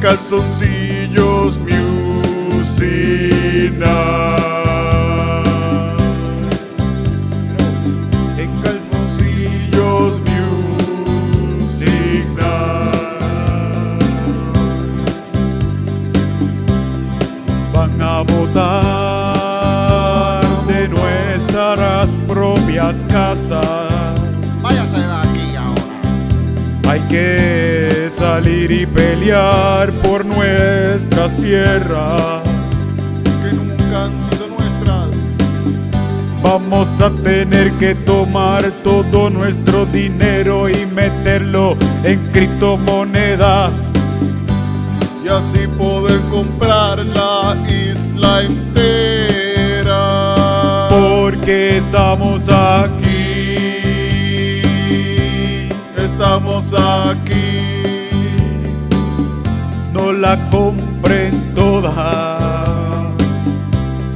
calzoncillo. Y pelear por nuestras tierras. Que nunca han sido nuestras. Vamos a tener que tomar todo nuestro dinero y meterlo en criptomonedas. Y así poder comprar la isla entera. Porque estamos aquí. Estamos aquí. La compren toda.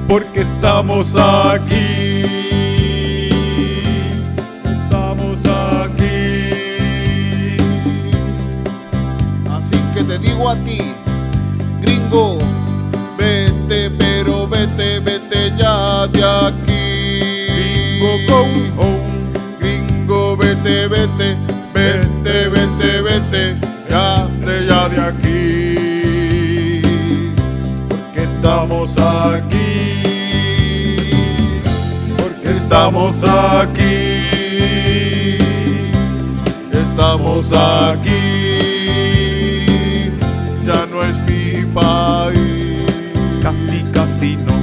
Porque estamos aquí. Estamos aquí. Así que te digo a ti, gringo, vete, pero vete, vete ya de aquí. Gringo, go home. Gringo, vete, vete, vete, vete, vete, ya de, ya de aquí. Estamos aquí. Porque estamos aquí. Estamos aquí. Ya no es mi país. Casi, casi no.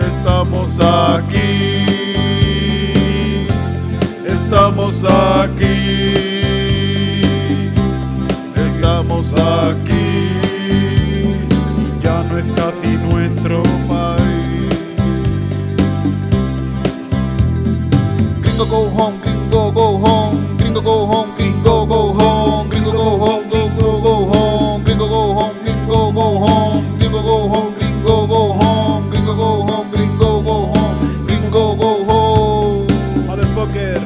Estamos aquí. Estamos aquí. Go home, gringo go home, gringo go home, gringo go home, gringo go home, gringo go home, gringo go home, gringo go home, gringo go home, gringo go home, gringo go home, gringo go home, gringo go home. Motherfucker.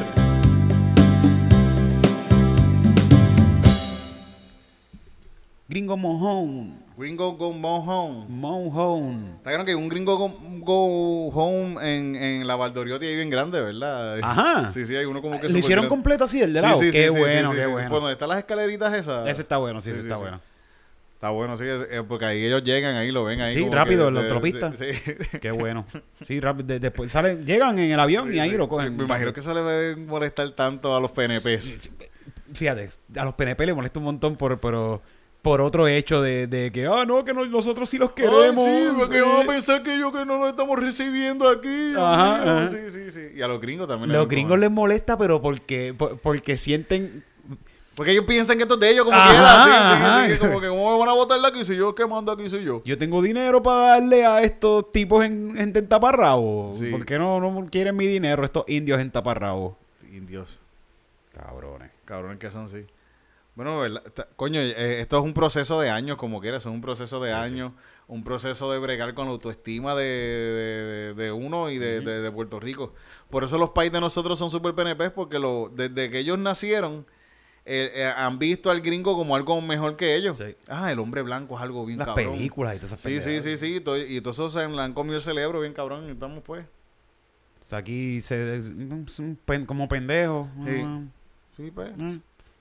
Gringo mojón. Gringo go home. Mojón. Está claro que un gringo go, go home en, en la Valdoriotti ahí bien grande, ¿verdad? Ajá. Sí, sí, hay uno como que... ¿Lo hicieron completo así, el de lado? sí, sí, qué sí, bueno, sí, qué bueno. Bueno, están las escaleritas esas. Ese está bueno, sí, ese está bueno. Está bueno, sí, porque ahí ellos llegan, ahí lo ven ahí. Sí, rápido, en la autopista. sí. Qué bueno. Sí, rápido. de- después salen, llegan en el avión y ahí Sí, lo cogen. Me imagino que eso le debe molestar tanto a los PNPs. Fíjate, a los PNP le molesta un montón por, pero, por otro hecho de, de que, ah, no, que no- nosotros sí los queremos. Ay, sí, porque sí". van a pensar que yo que no lo estamos recibiendo aquí. Ajá. Sí, sí, sí. Y a los gringos también. Los gringos les molesta, pero porque, por- porque sienten Porque ellos piensan que esto es de ellos como Ajá, quiera. Sí, sí, sí. Como que cómo me van a votar de aquí si yo que mando aquí soy yo. Yo tengo dinero para darle a estos tipos en, en, en taparrabo. Sí. ¿Por qué no, no quieren mi dinero estos indios en taparrabo? Indios. Cabrones. Cabrones que son, sí. Bueno, coño, eh, esto es un proceso de años, como quieras, es un proceso de Sí, años, un proceso de bregar con la autoestima de, de- de- de uno y de, de- de Puerto Rico. Por eso los países de nosotros son súper PNP, porque lo, desde que ellos nacieron, eh, eh, han visto al gringo como algo mejor que ellos. Sí. Ah, el hombre blanco es algo bien Las cabrón. películas y todas esas Sí, sí, sí, sí. to- Y todos esos se le han comido el cerebro bien cabrón. Y estamos pues. O sea, aquí se, pen- como pendejos. Sí. Ah, Sí, pues. ah.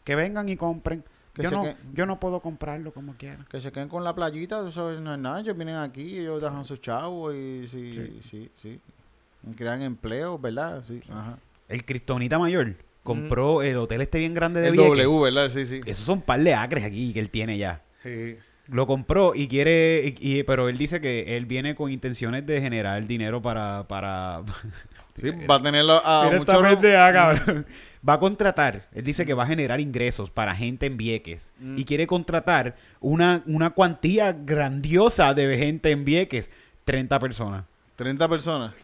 Que vengan y compren. Que Yo no, que- yo no puedo comprarlo como quiera. Que se queden con la playita, eso no es nada. Ellos vienen aquí, ellos dejan sus chavos y sí, sí, sí. Y crean empleos, ¿verdad? Sí. Ajá. El Cristonita Mayor compró el hotel este bien grande de El Vieques. W, ¿verdad? Sí, sí. Esos son un par de acres aquí que él tiene ya. Sí. Lo compró y quiere, y, y- pero él dice que él viene con intenciones de generar dinero para, para... Sí, va a tenerlo a Mira esta muchos... pendeja, cabrón. Va a contratar, él dice que va a generar ingresos para gente en Vieques Mm. y quiere contratar una, una cuantía grandiosa de gente en Vieques, 30 personas. 30 personas.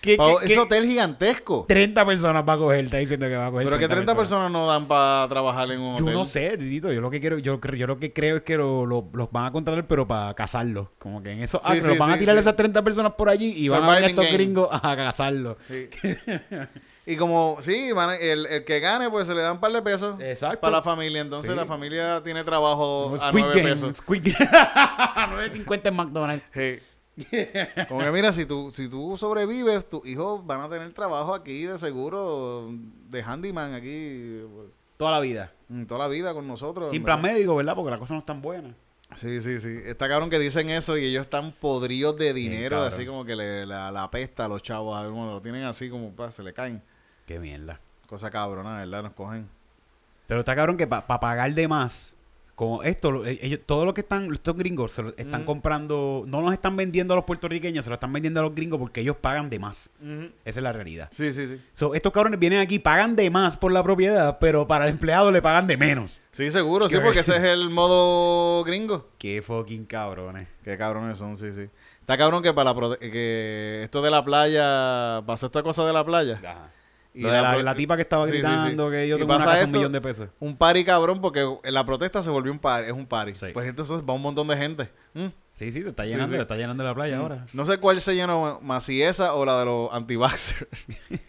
¿Qué, Pau, qué- ese qué- hotel gigantesco. 30 personas va a coger, está diciendo que va a coger. Pero que 30 personas no dan para trabajar en un Yo hotel. no sé, Titito, yo lo que quiero, yo, creo- yo lo que creo es que lo- lo- los van a contratar, pero para casarlos. Como que en eso, ah, Sí, que sí, los van a tirar esas 30 personas por allí y van a venir estos game. gringos a casarlos. Sí. y como, sí, van a- el, el que gane, pues se le dan un par de pesos Exacto. para la familia. Entonces Sí. la familia tiene trabajo Como a Squid 9 Game, pesos. Squid Game. 9.50 en McDonald's. Sí. Como que mira, si tú, si tú sobrevives, tus hijos van a tener trabajo aquí de seguro, de handyman aquí, Toda la vida. toda la vida con nosotros. Sin plan verdad. médico, ¿verdad? Porque las cosas no están buenas. Sí, sí, sí. Está cabrón que dicen eso y ellos están podridos de dinero, cabrón. así como que le, la, la pesta a los chavos, a uno lo tienen así como, pa, se le caen. Qué mierda. Cosa cabrona, ¿verdad? Nos cogen. Pero está cabrón que para pagar de más, como esto, eh, ellos, todo lo que están, estos gringos se lo están Mm. comprando, no los están vendiendo a los puertorriqueños, se lo están vendiendo a los gringos porque ellos pagan de más. Esa es la realidad. Sí, sí, sí. So, estos cabrones vienen aquí, pagan de más por la propiedad, pero para el empleado le pagan de menos. Sí, seguro, sí, porque ese es el modo gringo. Qué fucking cabrones. Qué cabrones son, sí, sí. Está cabrón que para la prote- que esto de la playa, pasó esta cosa de la playa. Y la, la tipa que estaba Sí, sí, sí. gritando que yo tengo una casa un millón de pesos. Un party cabrón, porque la protesta se volvió un party, es un party. Pues entonces va un montón de gente. Mm. Sí, sí, te está llenando, te está llenando la playa ahora. No sé cuál se llenó más, si esa o la de los anti-vaxxers.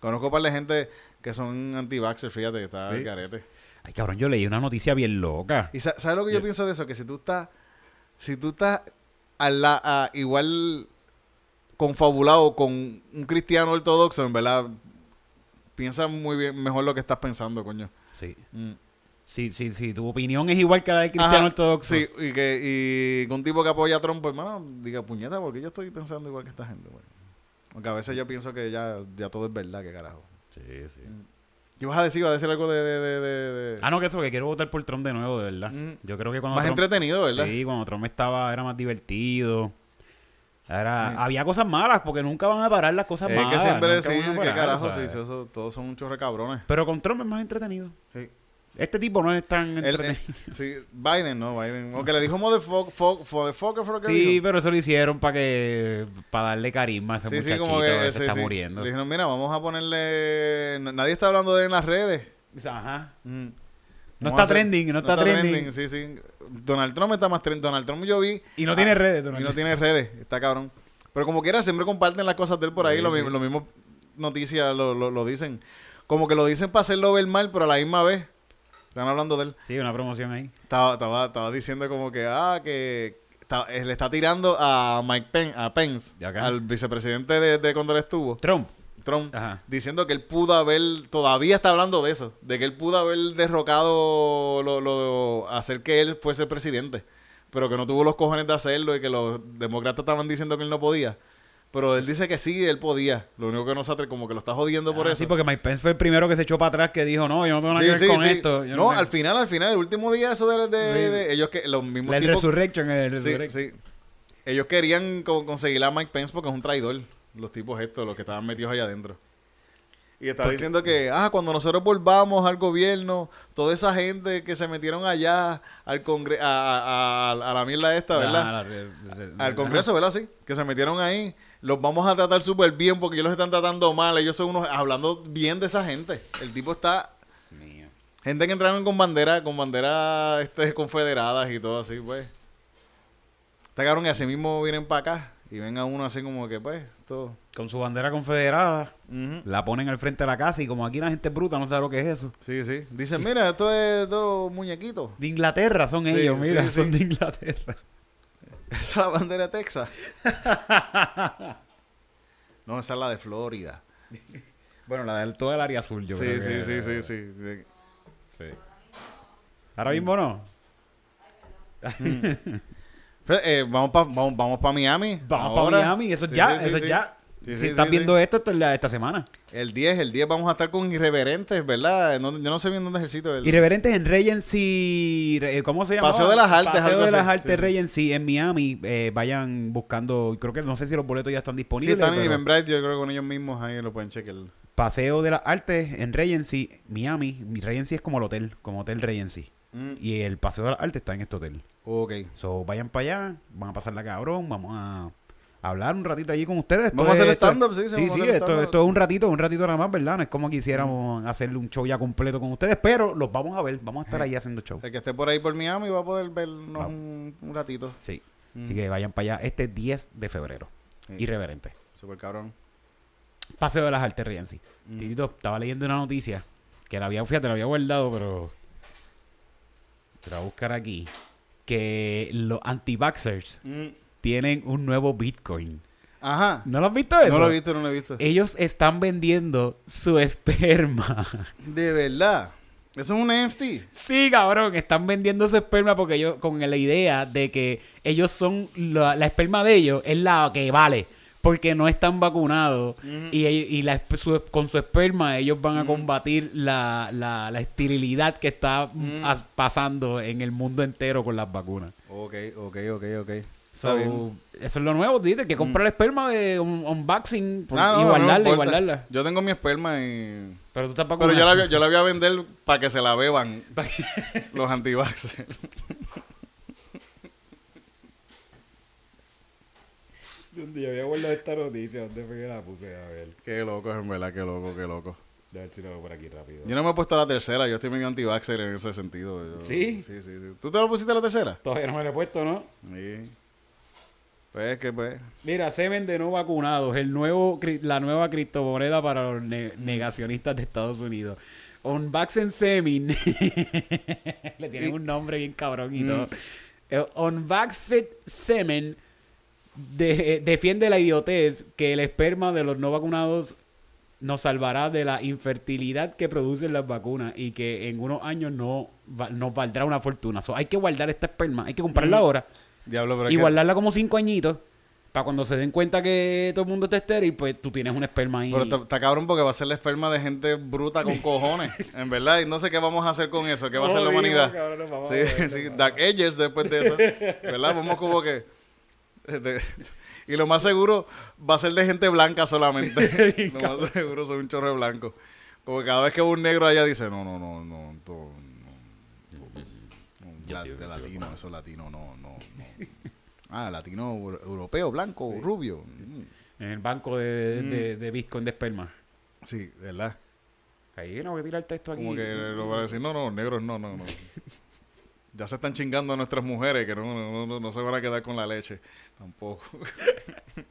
Conozco un par de gente que son anti-vaxxers, fíjate, que está al carete. Ay, cabrón, yo leí una noticia bien loca. ¿Y sa- sabes lo que yo Yo- pienso de eso? Que si tú estás, si tú estás al la- a- igual confabulado con un cristiano ortodoxo, en verdad, piensa muy bien, mejor lo que estás pensando, coño. Sí. Mm. Sí, sí, sí. Tu opinión es igual que la del cristiano Ajá, ortodoxo. Sí, y que, y un tipo que apoya a Trump, pues, hermano, diga, puñeta, porque yo estoy pensando igual que esta gente, güey. Aunque a veces yo pienso que ya, ya todo es verdad, que carajo. Sí, sí. ¿Qué vas a decir? ¿Vas a decir algo de... de, de, de- de- Ah, no, que eso, que quiero votar por Trump de nuevo, de verdad. Mm. Yo creo que cuando Más Trump... entretenido, ¿verdad? Sí, cuando Trump estaba, era más divertido. Era, Sí. Había cosas malas, porque nunca van a parar las cosas es malas. que siempre, sí, que parar, carajo, o sea. sí, sí, eso, todos son muchos recabrones. Pero con Trump es más entretenido. Sí. Este tipo no es tan entretenido. eh, sí, Biden, ¿no? Biden. O que le dijo motherfucker, que Sí, dijo. pero eso lo hicieron para que para darle carisma a ese Sí, sí, muchachito como que sí, se está sí. muriendo. Le dijeron, mira, vamos a ponerle... Nadie está hablando de él en las redes. Ajá. Mm. No está a hacer- trending, no está trending. Sí, sí. Donald Trump está más trending. Donald Trump yo vi... Y no tiene redes, Y Donald no Trump. tiene redes. Está cabrón. Pero como quiera, siempre comparten las cosas de él por ahí. Sí, lo, sí. mismo, lo mismo noticias lo, lo, lo dicen. Como que lo dicen para hacerlo ver mal, pero a la misma vez están hablando de él. Sí, una promoción ahí. Estaba, estaba, estaba diciendo como que, ah, que está- eh, le está tirando a Mike Pence, a Pence, al vicepresidente de, de cuando él estuvo, Trump. Trump, Ajá. diciendo que él pudo haber, todavía está hablando de eso, de que él pudo haber derrocado, lo, lo- hacer que él fuese presidente, pero que no tuvo los cojones de hacerlo y que los demócratas estaban diciendo que él no podía. Pero él dice que sí, él podía. Lo único que no se como que lo está jodiendo por Ah, eso. Sí, porque Mike Pence fue el primero que se echó para atrás que dijo, no, yo no tengo nada Sí, que ver sí, con sí. esto. Yo no, al final, al final, el último día eso de, de- de- ellos que los mismos El tipos Resurrection, el Sí, Resurrection. sí. Ellos querían co- conseguir a Mike Pence porque es un traidor. Los tipos estos, los que estaban metidos allá adentro. Y estaba Porque- diciendo que, ah, cuando nosotros volvamos al gobierno, toda esa gente que se metieron allá al congre a, a- a- a la mierda esta, ¿verdad? Ah, la al Congreso, ¿verdad? Sí, que se metieron ahí. Los vamos a tratar súper bien porque ellos los están tratando mal. Ellos son unos, hablando bien de esa gente. El tipo está Mío. Gente que entraron con bandera, con bandera este, confederadas y todo así, pues. Está cabrón y así mismo vienen para acá y venga uno así como que, pues, todo. Con su bandera confederada, la ponen al frente de la casa y como aquí la gente es bruta, no sabe lo que es eso. Sí, sí. Dicen, mira, esto es todo muñequitos. De Inglaterra son Sí, ellos, mira, sí. son de Inglaterra. Esa es la bandera de Texas. no, esa es la de Florida. Bueno, la del todo el área azul, yo sí, creo sí, que- sí, sí, sí, sí. sí. Ahora mismo no. Fe- eh, vamos para vamos, vamos pa Miami. Vamos para Miami, eso es Sí, ya, sí, eso sí, es ya. Sí, si sí, estás sí, viendo sí. esto, esta, esta semana. El 10, el 10 vamos a estar con Irreverentes, ¿verdad? No- yo no sé bien dónde es el sitio. Irreverentes en Regency, eh, ¿cómo se llama? Paseo de las Artes, Paseo de las. Artes Sí, sí. Regency en Miami. eh, vayan buscando, creo que no sé si los boletos ya están Sí, disponibles. están en Eventbrite, yo creo que con ellos mismos ahí lo pueden chequear. Paseo de las Artes en Regency, Miami. Mi Regency es como el hotel, como Hotel Regency. Y el Paseo de las Artes está en este hotel. Ok. So, vayan para allá, van a pasarla cabrón, vamos a hablar un ratito allí con ustedes. Esto Vamos a hacer es- stand-up, sí, sí, Sí, sí, esto, esto es un ratito, un ratito nada más, ¿verdad? No es como quisiéramos hacerle un show ya completo con ustedes, pero los vamos a ver, vamos a estar ahí haciendo show. El que esté por ahí por Miami va a poder vernos un, un ratito. Sí. Mm. Así que vayan para allá este 10 de febrero. Sí. Irreverente. Super cabrón. Paseo de las Artes Regency. Mm. Titito, estaba leyendo una noticia que la había, fíjate, la había guardado, pero te la voy a buscar aquí. Que los anti-vaxxers tienen un nuevo Bitcoin. Ajá. ¿No lo has visto eso? No lo he visto, no lo he visto. Ellos están vendiendo su esperma. De verdad. Eso es un NFT. Sí, cabrón, están vendiendo su esperma porque ellos, con la idea de que ellos son, la, la esperma de ellos es la que vale, porque no están vacunados y, y la su- con su esperma ellos van a combatir la, la, la esterilidad que está as- pasando en el mundo entero con las vacunas. Ok, ok, ok, ok. So, eso es lo nuevo, dice, que compra el esperma de un unboxing por- Ah, no, y guardarla, no y guardarla. Yo tengo mi esperma y... Pero tú estás Pero vacunado. yo la, yo la voy a vender para que se la beban los antivaxxers. ¿Dónde yo había guardado esta noticia? ¿Dónde fue que la puse? A ver. qué loco, en verdad, qué loco, qué loco. A ver si lo veo por aquí rápido. Yo no me he puesto la tercera, yo estoy medio antivaxxer en ese sentido. Yo- ¿Sí? Sí, sí, sí. ¿Tú te lo pusiste la tercera? Todavía no me lo he puesto, ¿no? Sí. Pues que pues... Mira, semen de no vacunados, el nuevo, la nueva criptomoneda para los ne- negacionistas de Estados Unidos. Unvaxen Semen. Le tienen un nombre bien cabrón y Mm. todo. Unvaxxed Semen de- defiende la idiotez que el esperma de los no vacunados nos salvará de la infertilidad que producen las vacunas y que en unos años no va- nos valdrá una fortuna. So, hay que guardar esta esperma, hay que comprarla Mm. ahora Diablo, pero es y que- guardarla como cinco añitos. Para cuando se den cuenta que todo el mundo está estéril, pues tú tienes un esperma ahí. Pero está, cabrón porque va a ser la esperma de gente bruta con cojones. en verdad, y no sé qué vamos a hacer con eso. ¿Qué va a hacer la humanidad? cabrón, Sí, joder, sí, Dark Ages después de eso. ¿Verdad? Vamos como que. de- y lo más seguro va a ser de gente blanca solamente. lo más seguro son un chorro de blanco. Como que cada vez que va un negro allá dice: No, no, no, no. no, la- de latino, eso latino, no, no, no. Ah, latino euro- europeo, blanco, rubio. Mm. En el banco de, Mm. de, de Bitcoin de esperma. Sí, ¿verdad? Ahí no voy a tirar el texto aquí. Como que lo van a decir, no, no, negros no, no, no. Ya se están chingando a nuestras mujeres que no, no, no, no se van a quedar con la leche. Tampoco.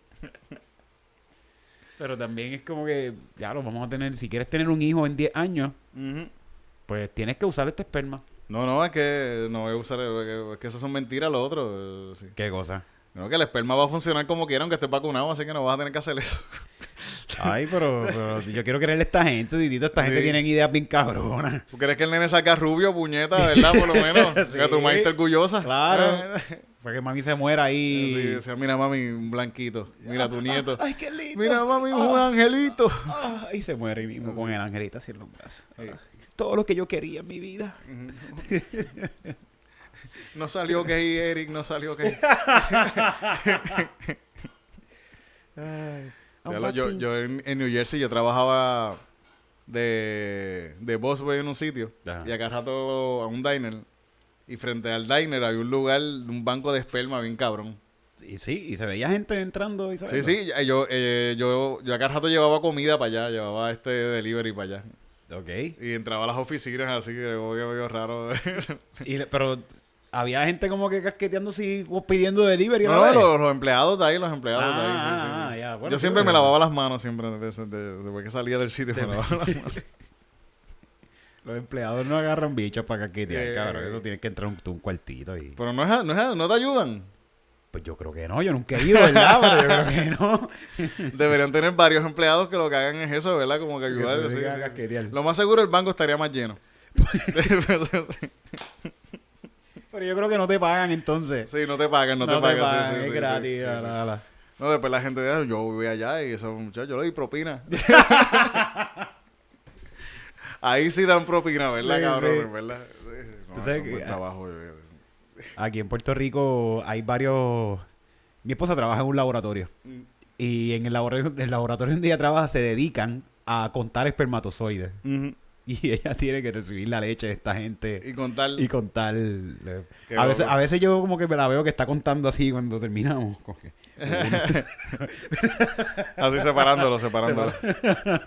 Pero también es como que, ya lo vamos a tener. Si quieres tener un hijo en 10 años, pues tienes que usar este esperma. No, no, es que no voy a usar, es que eso son mentiras lo otro. eh, sí. ¿Qué cosa? No, que el esperma va a funcionar como quiera aunque estés vacunado, así que no vas a tener que hacer eso. Ay, pero, pero yo quiero creerle a esta gente, Titito. Esta gente tiene ideas bien cabronas. ¿Tú quieres que el nene salga rubio, puñeta, verdad? Por lo menos. Sí. Que tu mamá esté orgullosa. Claro. Fue que mami se muera ahí. Sí, o sea, mira mami, un blanquito. Mira tu nieto. Ay, qué lindo. Mira mami, un angelito. Ah, y se muere ahí mismo con el angelito así en los brazos. Todo lo que yo quería en mi vida. No salió gay, Eric, no salió gay. Lo- yo, yo en, en New Jersey yo trabajaba de, de busboy en un sitio Ajá. y acá rato a un diner y frente al diner había un lugar, un banco de esperma bien cabrón. Y sí, y se veía gente entrando y Sí, sí, yo, eh, yo, yo acá rato llevaba comida para allá, llevaba este delivery para allá. Ok. Y entraba a las oficinas así que medio raro. Y pero había gente como que casqueteando así, pidiendo delivery. No, los, los empleados de ahí, los empleados de ahí. sí, Ah, sí, ya, bueno, Yo siempre me lavaba las manos, siempre, desde- después que salía del sitio. me lavaba las manos. Los empleados no agarran bichos para casquetear, Eh, cabrón. Eso tienes que entrar un, un cuartito y... Pero no, es, no, es, no te ayudan. Pues yo creo que no, yo nunca he ido, ¿verdad? Pero yo creo que no. Deberían tener varios empleados que lo que hagan es eso, ¿verdad? Como que Que ayudar. se sí, sí, sí. Lo más seguro el banco estaría más lleno. Pero yo creo que no te pagan entonces. sí, no te pagan, no, te pagan. sí, es sí, sí, gratis. sí, la, la. No, después la gente dice, yo voy allá y esos muchachos, yo le di propina. Ahí sí dan propina, ¿verdad, cabrón? ¿Verdad? Sí, no, eso es buen trabajo. Aquí en Puerto Rico hay varios... Mi esposa trabaja en un laboratorio. Mm. Y en el laboratorio, el laboratorio donde ella trabaja se dedican a contar espermatozoides. Y ella tiene que recibir la leche de esta gente Y con tal... y contar. eh, Qué A veces, loco. a veces yo como que me la veo que está contando así cuando terminamos. como que- Así separándolo, separándolo.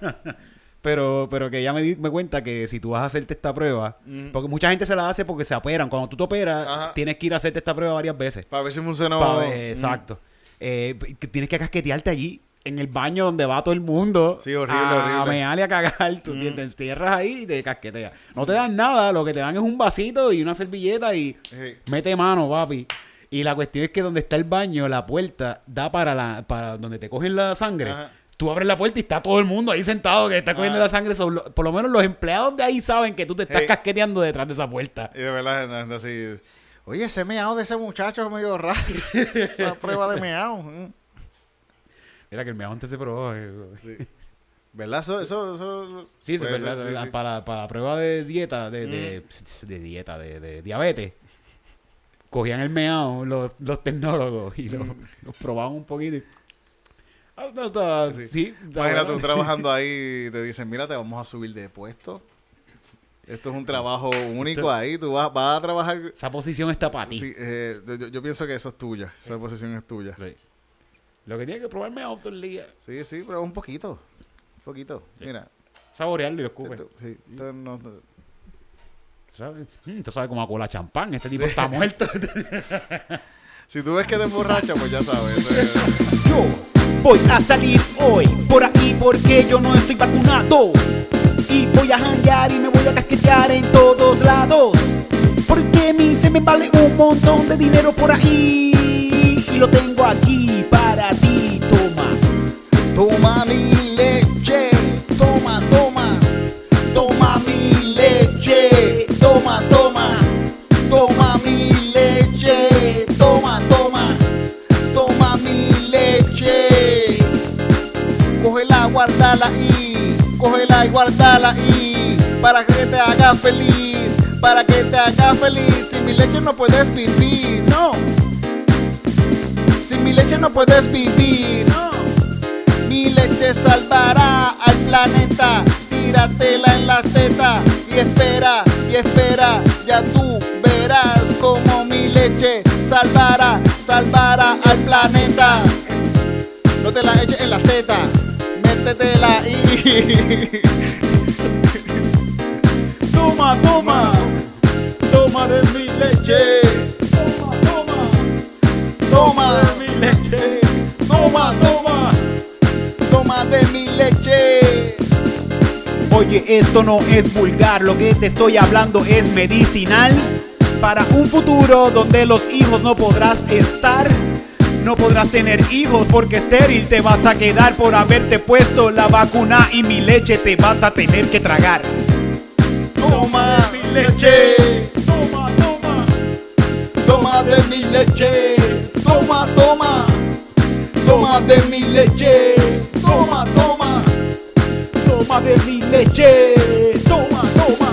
pero, pero que ella me, di- me cuenta que si tú vas a hacerte esta prueba, porque mucha gente se la hace porque se operan. Cuando tú te operas, Ajá. tienes que ir a hacerte esta prueba varias veces. Para ver si funcionó. Pa' ver- exacto. Eh, que tienes que casquetearte allí. En el baño donde va todo el mundo. Sí, horrible, a, horrible. A mear y a cagar. Tú te- te encierras ahí y te casqueteas. No te dan nada. Lo que te dan es un vasito y una servilleta y Sí. mete mano, papi. Y la cuestión es que donde está el baño, la puerta da para la para donde te cogen la sangre. Ajá. Tú abres la puerta y está todo el mundo ahí sentado que está cogiendo Ah. la sangre. So, lo- por lo menos los empleados de ahí saben que tú te estás casqueteando detrás de esa puerta. Y de verdad, así. Oye, ese meao de ese muchacho es medio raro. Esa prueba de meao. Mm. Mira que el meao antes se probó. eh. Sí. ¿Verdad? Eso, eso, eso- Sí, es puede verdad. ser, sí, la- sí. Para, para la prueba de dieta, de, de, de dieta, de, de diabetes, cogían el meao los, los tecnólogos y lo, lo probaban un poquito. y- Ah, no, Sí. Imagínate tú trabajando ahí y te dicen, mira, te vamos a subir de puesto. Esto es un trabajo único Esto- ahí. Tú vas, vas a trabajar... Esa posición está para ti. Sí, eh, yo, yo pienso que eso es tuya. Esa posición es tuya. Sí. Lo que tiene que probar meao todo el día. Sí, sí, pero un poquito. Un poquito. Mira. Saborearlo y lo escupe. esto- sí, esto no- ¿Sabes? Mm, Esto sabe como a cola champán. Este tipo está muerto. si tú ves que te emborracha, pues ya sabes. es- Yo voy a salir hoy por ahí porque yo no estoy vacunado. Y voy a janguear y me voy a casquetear en todos lados. Porque mi se me vale un montón de dinero por ahí. Haga feliz, para que te haga feliz. Sin mi leche no puedes vivir, no. Sin mi leche no puedes vivir, no. Mi leche salvará al planeta. Tíratela en la teta y espera, y espera. Ya tú verás como mi leche salvará, salvará al planeta. No te la eches en la teta, métetela ahí. toma de mi leche. Toma, toma, toma, Mi leche. toma, toma, toma de mi leche. Oye, esto no es vulgar, lo que te estoy hablando es medicinal. Para un futuro donde los hijos no podrás estar. No podrás tener hijos porque estéril te vas a quedar por haberte puesto la vacuna y mi leche te vas a tener que tragar. Toma mi leche. De mi leche, toma, toma, toma de mi leche, toma, toma, Toma de mi leche. Toma, toma.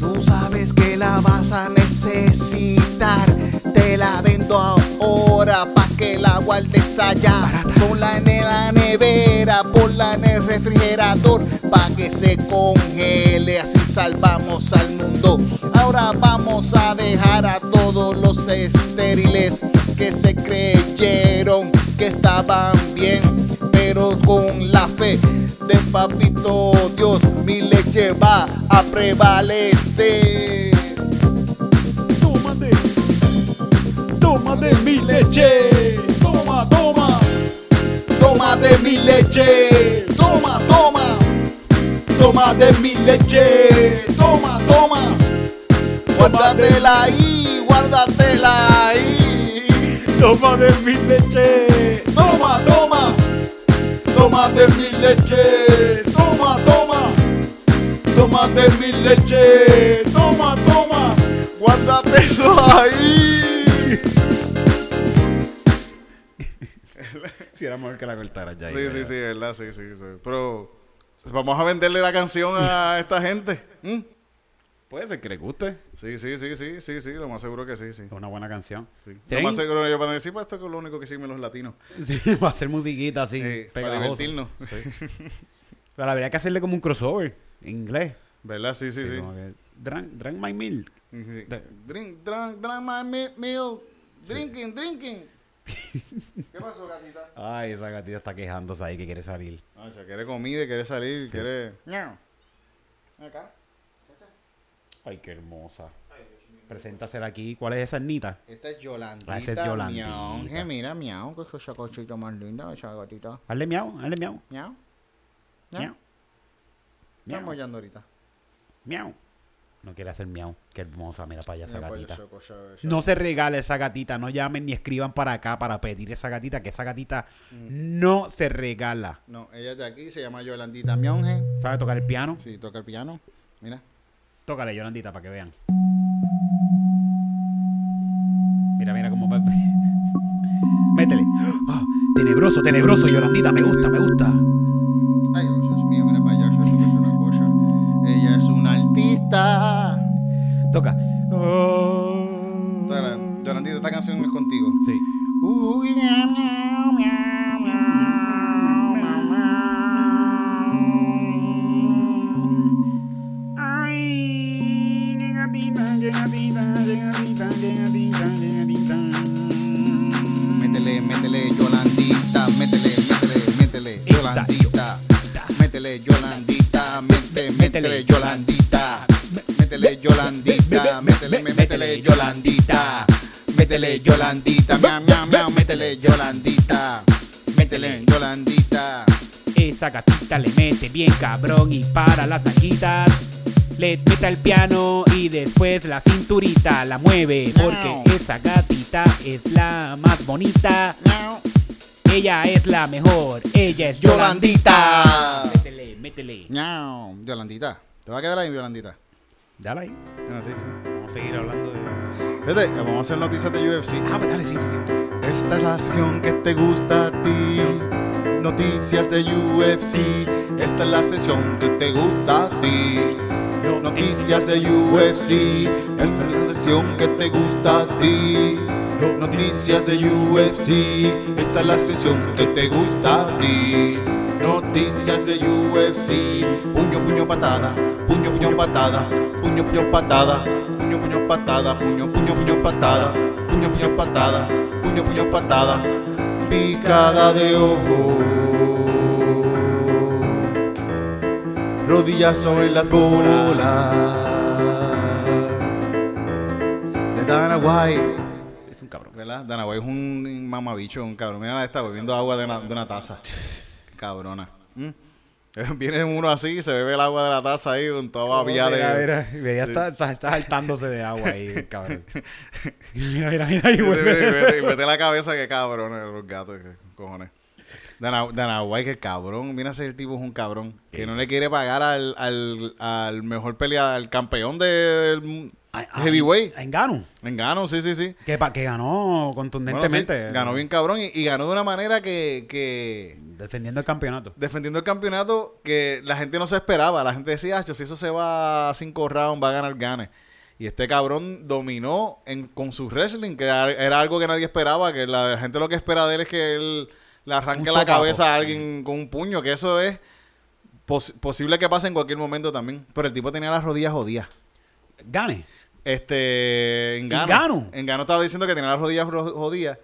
Tú sabes que la vas a necesitar, pa' que la guardes allá. Ponla en la nevera, ponla en el refrigerador pa' que se congele, así salvamos al mundo. Ahora vamos a dejar a todos los estériles que se creyeron que estaban bien, pero con la fe de papito Dios, mi leche va a prevalecer. De mi leche. Toma, toma. Toma de mi leche, toma, toma. Toma de mi leche, toma, toma. Guárdatela ahí, guárdatela ahí. Toma de mi leche. Toma, toma. Toma de mi leche, toma, toma. Toma de mi leche, toma, toma. Guárdate eso ahí. Si era mejor que la cortara ya. Sí, sí, sí, verdad, sí, sí, sí. Pero vamos a venderle la canción a esta gente. ¿Mm? Puede ser que le guste. Sí, sí, sí, sí, sí, sí, lo más seguro que sí, sí. Es una buena canción. sí. Lo ¿Tienen- más seguro yo para decir, pues esto es lo único que siguen los latinos. Sí, va a ser musiquita así. Sí, para divertirnos. Pero habría que hacerle como un crossover en inglés. ¿Verdad? Sí, sí, Sí, sí. como que, Drink, drink my milk. Sí. Drink, drink, drink my mi- milk. Drinking, drinking. ¿Qué pasó, gatita? Ay, esa gatita está quejándose ahí que quiere salir. Ay, se quiere comida, quiere salir, quiere... Ñau. Acá. Ay, qué hermosa. Preséntasela aquí. ¿Cuál es esa Anita? Esta es Yolandita. Ah, esa es Yolandita. miau. Mira, miau, que es esa cosita más linda, esa gatita. Hazle miau, hazle miau. Miau. Miau. Miau. Estamos mollando ahorita. Miau. No quiere hacer miau. Qué hermosa, mira para allá esa Mira, pues, gatita. esa- No se regale esa gatita. No llamen ni escriban para acá para pedir esa gatita. Que esa gatita no se regala. No, ella es de aquí, se llama Yolandita Mionge. ¿Sabe tocar el piano? Sí, toca el piano. Mira. Tócale, Yolandita, para que vean. Mira, mira cómo va. Métele. Ah, tenebroso, tenebroso, Yolandita. Me gusta, me gusta. Toca. Yolandita, esta canción es contigo. Sí. Métele, Yolandita, miau, miau, miau, métele, Yolandita. Métele, Yolandita. Esa gatita le mete bien cabrón y para las najitas. Le mete al piano y después la cinturita la mueve. Porque esa gatita es la más bonita. Ella es la mejor. Ella es Yolandita. Yolandita. Métele, métele. Miau, Yolandita. ¿Te va a quedar ahí, Yolandita? Dale ahí. Ah, sí, sí. Vamos a seguir hablando de. Vamos a hacer noticias de UFC. Ah, pues dale, sí, sí, sí. Esta es la acción que te gusta a ti. Noticias de UFC. Esta es la sesión que te gusta a ti. Noticias de UFC. Esta es la sección que te gusta a ti. Noticias de UFC. Esta es la sesión que te gusta a ti. Noticias de UFC. Puño, puño, patada. Puño, puño, patada. Puño, puño, patada. Puño, puño, patada. Puño, puño, puño, patada. Puño, puño, patada. Puño, puño, patada. Picada de ojo. Rodillas sobre las bolas. De Dana White. Es un cabrón. ¿Verdad? Dana White es un mamabicho, un cabrón. Mira, está bebiendo agua de una, de una taza. Cabrona. ¿Mm? Viene uno así, se bebe el agua de la taza ahí con toda babilla de... mira, mira, Sí. está, está, está saltándose de agua ahí, cabrón. Mira, mira, mira. Y Sí, vuelve. mete, y mete la cabeza que cabrón, los gatos, que cojones. Dana, Dana White, que cabrón. Mira el tipo es un cabrón. Que no le quiere pagar al, al, al mejor peleador, al campeón del heavyweight. En Gano. En gano, sí, sí, sí. Que, pa- que ganó Bueno, contundentemente. sí, ganó bien cabrón y, y ganó de una manera que, que Defendiendo el campeonato. defendiendo el campeonato que la gente no se esperaba. La gente decía, "Acho, si eso se va a cinco rounds, va a ganar Gane. Y este cabrón dominó en, con su wrestling, que era, algo que nadie esperaba, que la, gente lo que espera de él es que él le arranque la cabeza a alguien con un puño, que eso es pos- posible que pase en cualquier momento también. Pero el tipo tenía las rodillas jodidas. Gane. Este, Engano. Engano. Engano estaba diciendo que tenía las rodillas ro- jodidas.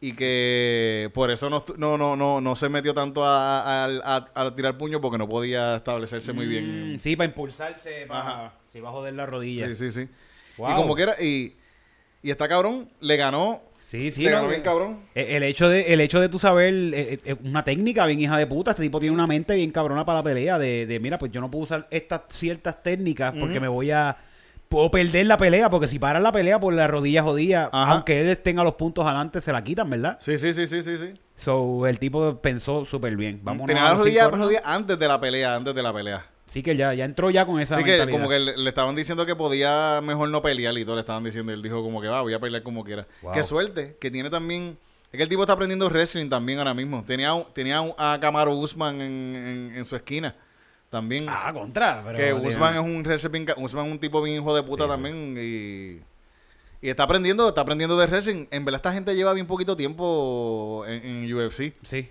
y que por eso no, no, no, no, no se metió tanto a, a- a- a tirar puño porque no podía establecerse muy bien. Mm, sí, para impulsarse, para... Va a joder la rodilla. Sí, sí, sí. Wow. Y como quiera, y, y está cabrón, le ganó, Sí, sí. le no, ganó bien cabrón. Eh, El hecho de, el hecho de tú saber eh, eh, una técnica bien hija de puta, este tipo tiene una mente bien cabrona para la pelea, de, de mira, pues yo no puedo usar estas ciertas técnicas porque me voy a puedo perder la pelea, porque si paras la pelea por la rodilla jodida, Ajá. aunque él tenga los puntos adelante, se la quitan, ¿verdad? Sí, sí, sí, sí, sí, sí. So, el tipo pensó súper bien. Vamos Tenía la rodilla, rodilla antes de la pelea, antes de la pelea. Sí, que ya, ya entró ya con esa Así que mentalidad. como que le, le estaban diciendo que podía mejor no pelear y todo le estaban diciendo. Él dijo como que va, voy a pelear como quiera. Wow. Qué suerte, que tiene también... Es que el tipo está aprendiendo wrestling también ahora mismo. Tenía, un- tenía un- a Camaro Usman en, en- en su esquina también. Ah, contra. Pero, que Usman es un ca- Usman es un tipo bien hijo de puta también y... Y está aprendiendo, está aprendiendo de wrestling. En verdad esta gente lleva bien poquito tiempo en, en UFC. Sí.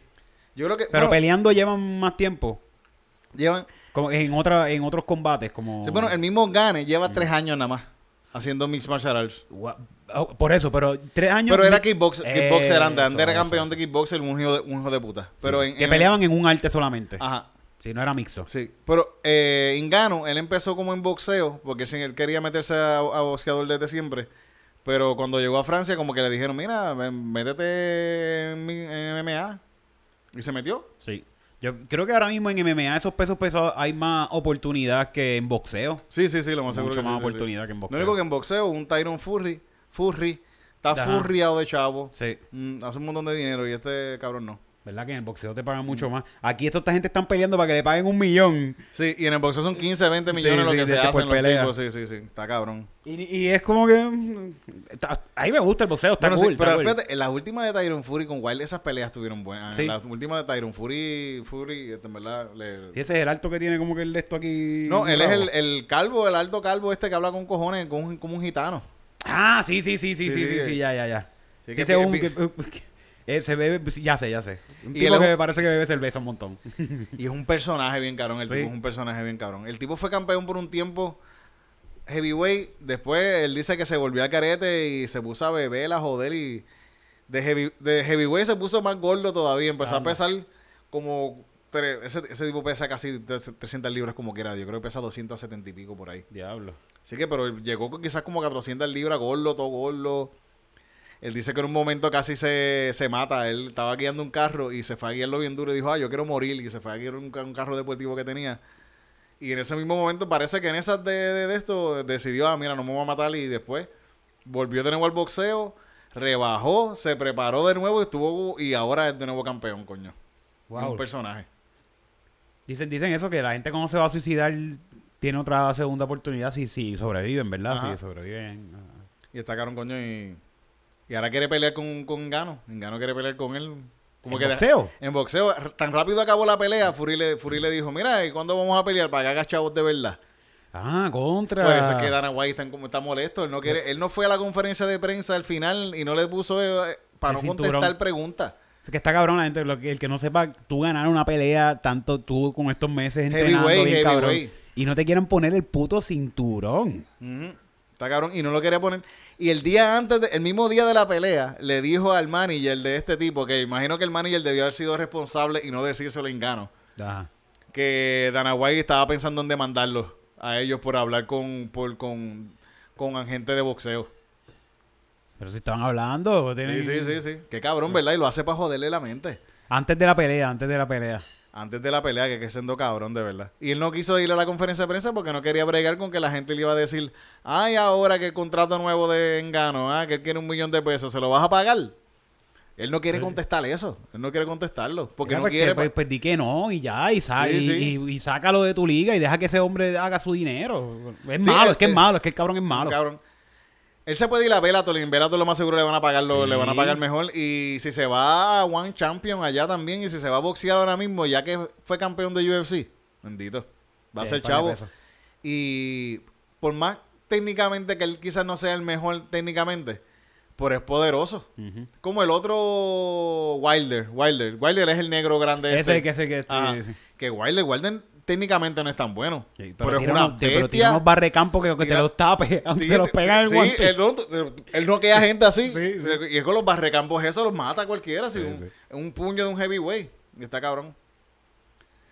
Yo creo que... Pero bueno, peleando llevan más tiempo. llevan... Como en, otra, en otros combates, como... Sí, bueno, el mismo Gane lleva tres años nada más haciendo Mixed Martial Arts. Oh, Por eso, pero tres años... Pero era kickbox, kickboxer Antes era campeón eso. de kickboxer, un hijo de, un hijo de puta. Pero en, que en- peleaban en un arte solamente. Ajá, Si no era mixto. sí. Pero eh, Ingano, él empezó como en boxeo, porque sí, él quería meterse a, a boxeador desde siempre. Pero cuando llegó a Francia, como que le dijeron, mira, métete en, MMA. Y se metió. Sí. Yo creo que ahora mismo en MMA esos pesos pesados hay más oportunidad que en boxeo. Sí, sí, sí, lo más seguro Mucho más sí, sí, sí. oportunidad que en Lo boxeo. único que en boxeo, un Tyron Furry, Furry, está Ajá. furriado de chavo. Sí. Mm, hace un montón de dinero y este cabrón no. ¿Verdad que en el boxeo te pagan mucho más? Aquí esta esta gente están peleando para que le paguen un millón. Sí, y en el boxeo son 15, 20 Sí, millones lo que sí, se este por hacen los pelea. tipos. Sí, sí, sí. Está cabrón. Y, y es como que... mm, está- a mí me gusta el boxeo, está Bueno, cool. está pero cool. fíjate, en las últimas de Tyron Fury con Wild, esas peleas estuvieron buenas. Sí. En las últimas de Tyron Fury, Fury, este, en verdad, le... Sí, ese es el alto que tiene como que el de esto aquí... No, él es el, el calvo, el alto calvo este que habla con cojones, como un, como un gitano. Ah, sí, sí, sí, sí, Sí, sí, sí, ya, ya, ya. Sí, Sí, que ese es un... que- eh, se bebe, ya sé, ya sé. Un Y tipo que me parece que bebe cerveza un montón. Y es un personaje bien cabrón. El Sí. tipo es un personaje bien cabrón. El tipo fue campeón por un tiempo heavyweight. Después él dice que se volvió al carete y se puso a beber, a joder. Y de, heavy, de heavyweight se puso más gordo todavía. Empezó Anda. a pesar como. Ese, ese tipo pesa casi 300 libras como quiera. Yo creo que pesa 270 y pico por ahí. Diablo. Así que, pero llegó quizás como 400 libras, gordo, todo gordo. Él dice que en un momento casi se, se mata. Él estaba guiando un carro y se fue a guiarlo bien duro y dijo, ah, yo quiero morir. Y se fue a guiar un, ca- un carro deportivo que tenía. Y en ese mismo momento parece que en esas de, de, de esto decidió, ah, mira, no me voy a matar. Y después volvió de nuevo al boxeo, rebajó, se preparó de nuevo y estuvo y ahora es de nuevo campeón, coño. Es un personaje. Dicen, dicen eso, que la gente cuando se va a suicidar tiene otra segunda oportunidad si, si sobreviven, ¿verdad? Ajá. Si sobreviven. Y está caro, coño, y, y ahora quiere pelear con, con Gano. Gano quiere pelear con él. Como ¿En que de- boxeo? En boxeo, tan rápido acabó la pelea, Fury le, Fury le dijo, mira, ¿y cuándo vamos a pelear para que hagas chavos de verdad? Ah, contra. Por eso es que Dana White está, como, está molesto. Él no quiere, él no fue a la conferencia de prensa al final y no le puso eh, para El no cinturón. contestar preguntas. Es que está cabrón la gente. Lo que, el que no sepa, tú ganar una pelea, tanto tú con estos meses entrenando Heavyweight, bien cabrón. heavyweight. Y no te quieran poner el puto cinturón. Está cabrón y no lo quería poner. Y el día antes, de- el mismo día de la pelea, le dijo al manager de este tipo, que imagino que el manager debió haber sido responsable y no decírselo en gano. Ajá. que Dana White estaba pensando en demandarlos a ellos por hablar con por, con, con agentes de boxeo. Pero si estaban hablando. Sí, sí, sí, sí. Qué cabrón, ¿verdad? Y lo hace para joderle la mente. Antes de la pelea, antes de la pelea. Antes de la pelea, que que siendo cabrón, de verdad. Y él no quiso ir a la conferencia de prensa porque no quería bregar con que la gente le iba a decir, ay, ahora que el contrato nuevo de Engano, ah, que él quiere un millón de pesos, ¿se lo vas a pagar? Él no quiere contestar eso. Él no quiere contestarlo. Porque Mira, no pues, quiere... pues, pues di que no y ya, y, sa- Sí, y, sí. y- y sácalo de tu liga y deja que ese hombre haga su dinero. Es Sí, malo, es- es que es es- malo, es que el cabrón es malo. Cabrón. Él se puede ir a Bellator en Bellator lo más seguro le van a pagar lo, Sí. le van a pagar mejor. Y si se va a One Champion allá también y si se va a boxear ahora mismo, ya que fue campeón de UFC, bendito. Va a Sí, ser chavo. Y por más técnicamente que él quizás no sea el mejor técnicamente, pero es poderoso. Como el otro Wilder. Wilder. Wilder es el negro grande. Ese este. que ese que este, sí. Que Wilder, Wilder técnicamente no es tan bueno. Sí, pero, es una unos- pero bestia. unos barrecampo que, que te los tape, aunque te los pegan en el sí, guante. Él no, él no queda gente así. Sí, sí. Y es con los barrecampos eso los mata a cualquiera. si Sí, un, puño de un heavyweight. Y está cabrón.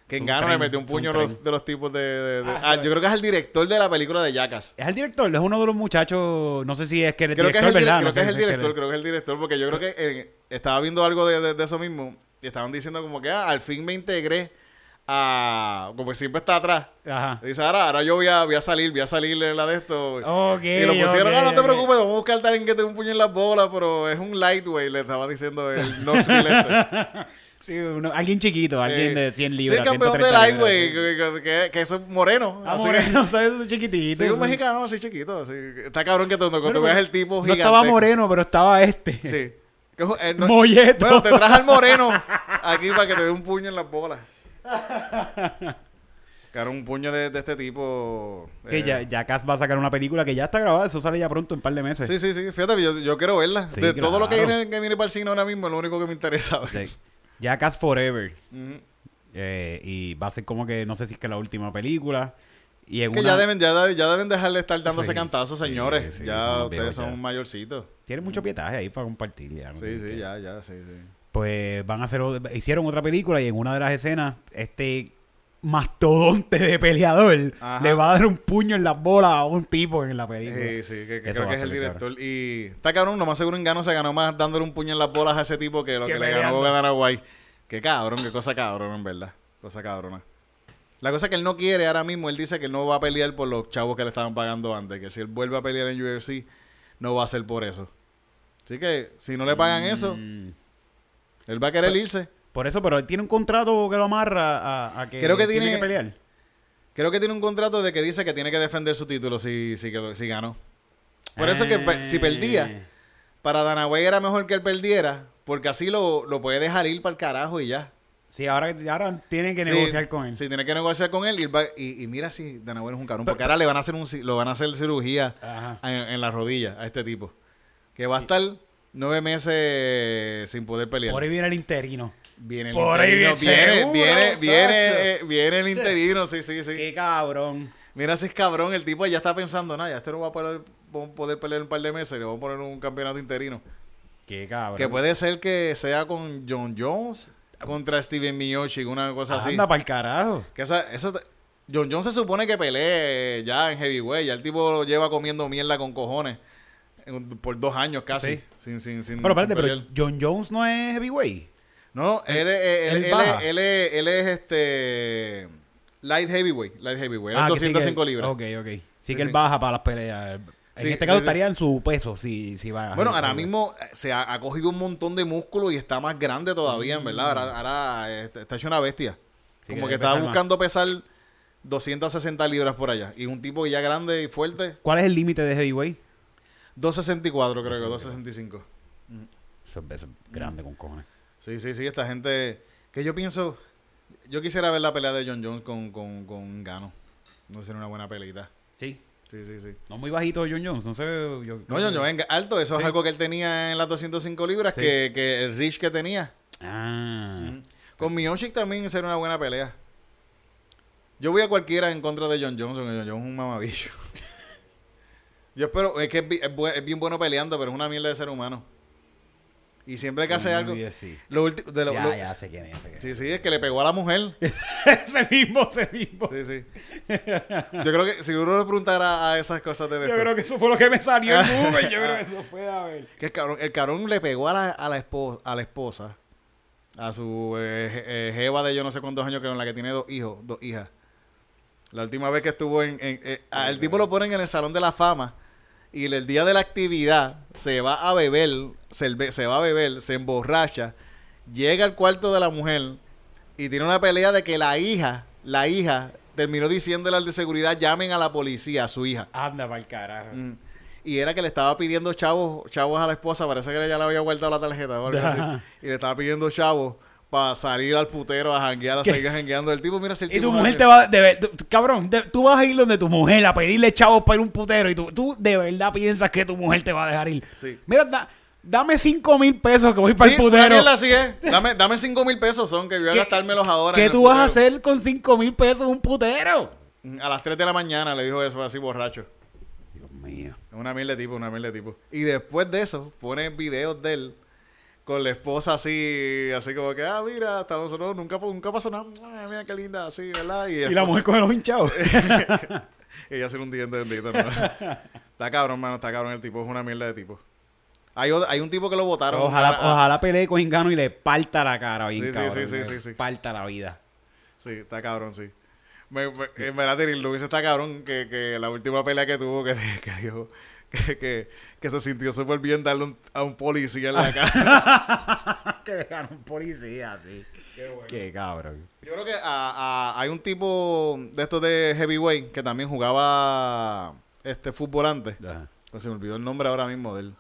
Que Es en un gano le metió un puño de los, de los tipos de... de- de- Ah, ah, yo creo que es el director de la película de Jackass. Es el director, es uno de los muchachos, no sé si es que el Creo que es el, ¿verdad? creo No que es el director, creo que es el director, porque yo creo que eh, estaba viendo algo de, de- de eso mismo y estaban diciendo como que ah, al fin me integré a... Como que siempre está atrás. Ajá. Dice, ahora, ahora yo voy a, voy a salir, voy a salir en la de esto. Y lo pusieron, ah, no te preocupes, vamos a buscar a alguien que te dé un puño en las bolas, pero es un lightweight, le estaba diciendo el Knoxville este. Sí, uno- alguien chiquito, alguien Eh, de 100 Sí, libras. el campeón de 130 lightweight, que, que, es moreno. Ah, así moreno, ¿sabes? Eso chiquitito. Sí, un sí. mexicano así chiquito. Así. Está cabrón que cuando tú veas el tipo No gigante. estaba moreno, pero estaba este. Sí. Que es eh, no- Molleto. Bueno, te traje al moreno aquí para que te dé un puño en las bolas. Claro, un puño de, de este tipo. Que eh, ya, ya Cass va a sacar una película que ya está grabada, eso sale ya pronto en un par de meses. Sí, sí, sí. Fíjate, yo, yo quiero verla. Sí, de todo lo que viene, que viene para el cine ahora mismo, es lo único que me interesa. Sí. Ya Cass Forever. Eh, y va a ser como que, no sé si es que la última película. Y en Que una- ya deben, ya, ya deben dejar de estar dándose Sí, cantazos, señores. sí, ya ustedes son mayorcitos. Tiene mucho pietaje ahí para compartir. Ya, ¿no? Sí, sí, Que- ya, ya, sí, sí. Pues van a hacer, hicieron otra película y en una de las escenas, este mastodonte de peleador Ajá. le va a dar un puño en las bolas a un tipo en la película. Sí, sí, que, creo que a es el director. Y está cabrón, lo más seguro en Gano se ganó más dándole un puño en las bolas a ese tipo que lo Que que, le ganó ganar a Guay. Qué cabrón, qué cosa cabrón, en verdad. Cosa cabrona. La cosa que él no quiere ahora mismo, él dice que él no va a pelear por los chavos que le estaban pagando antes. Que si él vuelve a pelear en UFC, no va a ser por eso. Así que, si no le pagan eso, Mm. Él va a querer irse. Por eso, pero él tiene un contrato que lo amarra a, a que, Creo que tiene tiene- que pelear. Creo que tiene un contrato de que dice que tiene que defender su título si, si, ganó. Por eso que pe- si perdía, Eh, para Dana White era mejor que él perdiera, porque así lo, lo puede dejar ir para el carajo y ya. Sí, ahora, ahora tienen que Sí, negociar con él. Sí, tiene que negociar con él y, él va- y, y mira si Dana White es un cabrón, porque ahora le van a hacer un lo van a hacer cirugía en, en la rodilla a este tipo, que va a estar nueve meses sin poder pelear. Por ahí viene el interino. viene el por ahí viene- viene, seguro, viene, viene, eh, viene el interino, sí, sí, sí. Qué cabrón. Mira si es cabrón, el tipo ya está pensando, nada, ya este no va a poder, poder pelear un par de meses, le vamos a poner un campeonato interino. Qué cabrón. Que puede ser que sea con John Jones contra Steven Miocic, una cosa así. Anda para el carajo. Que esa, esa- John Jones se supone que pelee ya en heavyweight, ya el tipo lo lleva comiendo mierda con cojones por dos años casi. Sí. Sin, sin, sin, Pero espérate, pero. John Jones no es heavyweight. No, no, él, es- él, él él, él, es, él es este light heavyweight, light heavyweight, Ah, que sí 205 que- libras. Ok, ok. Sí, Sí, que él sí. baja para las peleas. En Sí, este caso estaría en su peso, si, si va. Bueno, ahora mismo eh, se ha, ha cogido un montón de músculo y está más grande todavía, en verdad. Ahora, ahora eh, está hecho una bestia. Como que está pesar más. buscando pesar 260 libras por allá. Y un tipo ya grande y fuerte, ¿Cuál es el límite de heavyweight? 264 creo que, 265. Eso es eso es grande con cojones. Sí, sí, sí, esta gente... Que yo pienso... Yo quisiera ver la pelea de John Jones con, con, con Gano. No sería una buena pelita. Sí. Sí, sí, sí. No muy bajito John Jones, no sé. Yo, No, John Jones, venga, alto. Eso Sí. es algo que él tenía en las 205 libras, Sí. que, que el Rich que tenía. Ah. Con Miocic también sería una buena pelea. Yo voy a cualquiera en contra de John Jones, porque John Jones es un mamabicho. Yo espero, es que es, bien bueno peleando, pero es una mierda de ser humano. Y siempre que hace algo... Sí. Lo ulti- de lo- Ya, lo- ya sé quién es. ya sé quién Sí, sí, es que le pegó a la mujer. es. ese mismo, ese mismo. Sí, sí. Yo creo que si uno le preguntara a esas cosas de Yo esto, creo que eso fue lo que me salió en Google. Yo creo que eso fue a ver. que el cabrón, el cabrón le pegó a la, a la, esposa, a la esposa, a su eh, eh, jeva de yo no sé cuántos años, que con la que tiene dos hijos, dos hijas. La última vez que estuvo en... en- eh, el tipo lo ponen en el Salón de la Fama y el, día de la actividad se va a beber, cerve- se va a beber, se emborracha, llega al cuarto de la mujer y tiene una pelea de que la hija, la hija, terminó diciéndole al de seguridad, llamen a la policía, a su hija. Anda para el carajo. Mm. Y era que le estaba pidiendo chavos, chavos a la esposa, parece que ya le había guardado la tarjeta o algo así. Ajá. Y le estaba pidiendo chavos para salir al putero a janguear, a ¿Qué? seguir jangueando. El tipo, mira si el Y tipo tu es mujer te va de cabrón, de- tú vas a ir donde tu mujer a pedirle chavos para ir un putero y tú, tú de verdad piensas que tu mujer te va a dejar ir. Sí. Mira, da- Dame 5 mil pesos que voy para Sí, el putero. mierda así es. Dame, dame 5 mil pesos, son que voy a ¿Qué- gastármelos ahora. ¿Qué tú vas a hacer con 5 mil pesos un putero? A las 3 de la mañana le dijo eso así borracho. Dios mío. Una mil de tipo, una mil de tipo. Y después de eso, pone videos de él con la esposa así, así como que, ah, mira, hasta nosotros nunca, nunca pasó nada. Mira qué linda, así, ¿verdad? Y, Y la mujer con los hinchados. Ella ser un diente bendito, ¿no? está cabrón, mano, está cabrón el tipo, es una mierda de tipo. Hay, otro- hay un tipo que lo votaron. ojalá, a- a- ojalá pelee con Ingano y le parta la cara bien, Sí, sí, cabrón. sí, sí, le sí, sí. Parta la vida. Sí, está cabrón, sí. Me, me, en verdad, Terry Lewis está cabrón que, que la última pelea que tuvo, que, que dijo que, que, que se sintió súper bien darle un- a un policía en la cara. que dejaron un policía, sí. Qué cabrón. Yo creo que a- a- hay un tipo de estos de heavyweight que también jugaba este fútbol antes. Ajá. Pues se me olvidó el nombre ahora mismo de él.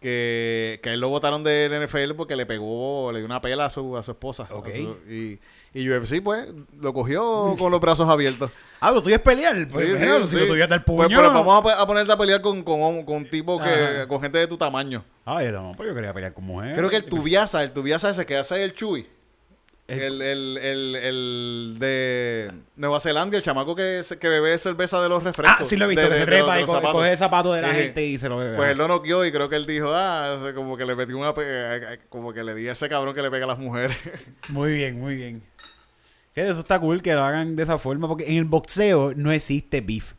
Que, que él lo votaron del NFL porque le pegó, le dio una pela a su, a su esposa. Ok. A su- y, y UFC, pues, lo cogió con los brazos abiertos. Ah, lo tuyo es pelear. Pues, Sí, sí, si sí. lo tuyo es dar puño. Pues, pero vamos a, a ponerte a pelear con, con, con tipos que, Ajá. con gente de tu tamaño. Ay, no, pues yo quería pelear con mujer. Creo que el Tubiasa, el Tubiasa ese que hace el Chuy. El- El, el, el, el de Nueva Zelanda, el chamaco que, que bebe cerveza de los refrescos. Ah, sí lo he visto, de- que se trepa de y zapatos. coge el zapato de la Sí. gente y se lo bebe. Pues él lo noqueó y creo que él dijo, ah, como que le metí una... eh, eh, Como que le di a ese cabrón que le pega a las mujeres. Muy bien, muy bien. Fíjate, eso está cool que lo hagan de esa forma, porque en el boxeo no existe beef.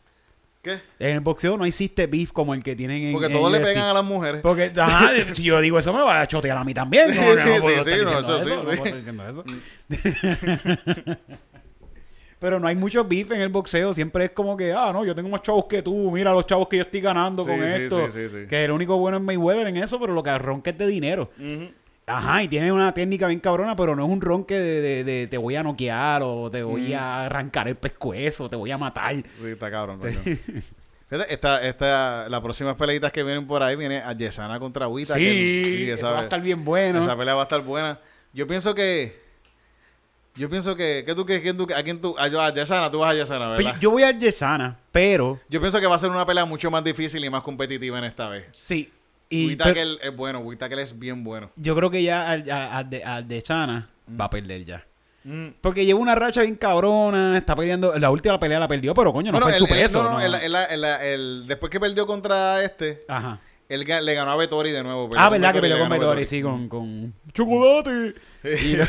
¿Qué? En el boxeo no existe beef como el que tienen en Porque todos le pegan a las mujeres. Porque, ajá, si yo digo eso, me va a chotear a mí también. No, Sí, no, sí, sí, sí, no, diciendo eso sí, no sí. puedo estar diciendo eso. Pero no hay mucho beef en el boxeo. Siempre es como que, ah, no, yo tengo más chavos que tú. Mira los chavos que yo estoy ganando Sí, con sí, esto. sí. Que el único bueno es Mayweather en eso, pero lo que ronca es de dinero. Ujú. Ajá, y tiene una técnica bien cabrona, pero no es un ronque de, de- de te voy a noquear o te voy a arrancar el pescuezo, te voy a matar. Sí, está cabrón. esta, esta, las próximas peleitas que vienen por ahí viene a Yesana contra Wita. Sí, que- eso va a estar bien bueno. Esa pelea va a estar buena. Yo pienso que... Yo pienso que... ¿Qué tú crees? ¿Quién tú, ¿A quién tú? A, a Yesana, tú vas a Yesana, Pero ¿verdad? yo voy a Yesana, pero Yo pienso que va a ser una pelea mucho más difícil y más competitiva en esta vez. sí. Y, Whittaker es bueno, Whittaker es bien bueno. yo creo que ya al, a- de, al de Yesana va a perder ya. Porque lleva una racha bien cabrona, está peleando. La última pelea la perdió, pero coño, no Bueno, fue su peso. no, no, no. el- el- el- el- después que perdió contra este, Ajá. él le ganó a Vettori de nuevo. Ah, verdad que Vettori peleó le con a Vettori, sí, con, con chocolate. Y lo-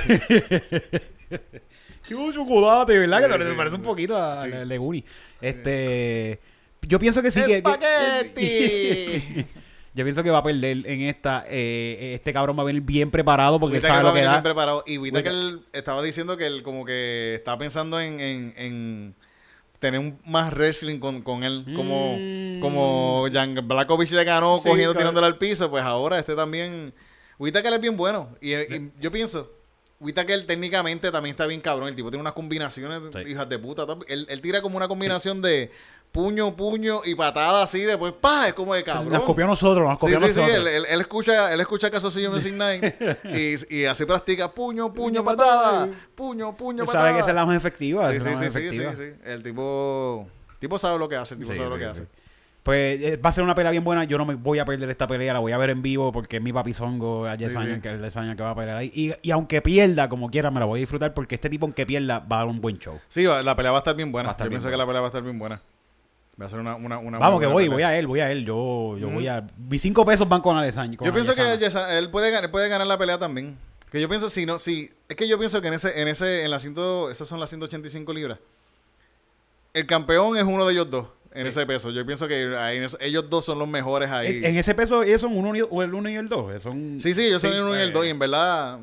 Qué chocolate, ¿verdad? que Sí, sí, parece un poquito a Sí. al de Guni. Este, yo pienso que sí que, que- ¡Espagueti! yo pienso que va a perder en esta. eh, este cabrón va a venir bien preparado porque Whittaker sabe lo que da. bien preparado. Y Whittaker estaba diciendo que él como que estaba pensando en, en, en tener un más wrestling con, con él. Como, Mm. como Jan Blackovich le ganó Sí, cogiendo, claro. tirándole al piso, pues ahora este también... Whittaker es bien bueno. Y, y yo pienso... Whittaker técnicamente también está bien cabrón. El tipo tiene unas combinaciones, Sí. hijas de puta. Él, él tira como una combinación de puño, puño y patada así. Después, pa, es como de cabrón. Nos copió a nosotros, nos Sí, copió a sí, sí, nosotros. él, él- él escucha, él escucha Calzoncillo Music Night y, y así practica puño, puño, patada, puño, puño, patada. sabe que esa es la más efectiva. Sí, sí, sí, más sí, sí, efectiva. sí. El tipo, tipo sabe lo que hace, el tipo Sí, sabe lo sí, que sí. hace. Pues eh, va a ser una pelea bien buena. Yo no me voy a perder esta pelea. La voy a ver en vivo porque es mi papizongo a sí. que es Yesania que va a pelear ahí. Y, y aunque pierda, como quiera, me la voy a disfrutar porque este tipo, aunque pierda, va a dar un buen show. Sí, va- la pelea va a estar bien buena. Estar Yo bien pienso que la pelea va a estar bien buena. Va a ser una, una, una Vamos, que voy, pelea. voy a él, voy a él. Yo, yo voy a. Mis cinco pesos van con Alessandro. Yo pienso que Yesa- él puede, gan- puede ganar la pelea también. Que yo pienso, si no, si, es que yo pienso que en ese, en ese, en la ciento, esas son las 185 libras. El campeón es uno de ellos dos, en ese peso. Yo pienso que ahí ellos dos son los mejores ahí. En, en ese peso, ellos son uno y, o el uno y el dos. Son, Sí, sí, ellos son Sí, el uno y el eh. dos. Y en verdad,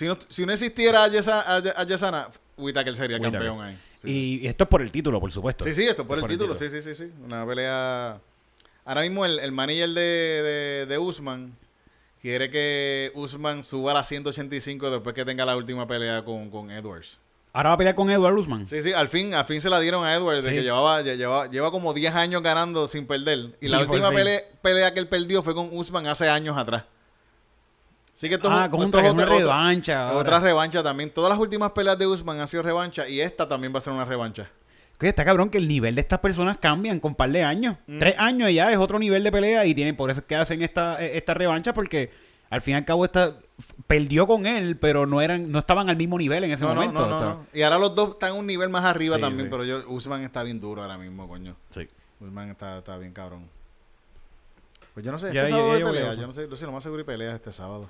si no, si no existiera a, Yesa- a, a Yesana, Whittaker sería Whittaker. campeón ahí. Sí, sí. Y esto es por el título, por supuesto. Sí, sí, esto por el título. Sí, sí, sí, sí. Una pelea. Ahora mismo el, el manager de, de, de Usman quiere que Usman suba a las 185 después que tenga la última pelea con, con Edwards. Ahora va a pelear con Edward Usman. Sí, sí, al fin, al fin se la dieron a Edwards, de Sí. que llevaba, lleva, lleva como 10 años ganando sin perder. Y la última pelea, pelea que él perdió fue con Usman hace años atrás. Así que esto es ah, un- con esto es una otra- revancha. otra revancha también. Todas las últimas peleas de Usman han sido revancha y esta también va a ser una revancha. Que está cabrón que el nivel de estas personas cambian con par de años. Tres años ya es otro nivel de pelea y tienen por eso es que hacen esta, eh, esta revancha porque al fin y al cabo esta, perdió con él, pero no eran no estaban al mismo nivel en ese No, momento. no, no. Y ahora los dos están un nivel más arriba Sí, también, sí. pero yo, Usman está bien duro ahora mismo, coño. Sí. Usman está, está bien cabrón. Pues yo no sé, este Ya, sábado ya hay pelea. Yo no sé, Lucy, lo más seguro y pelea este sábado.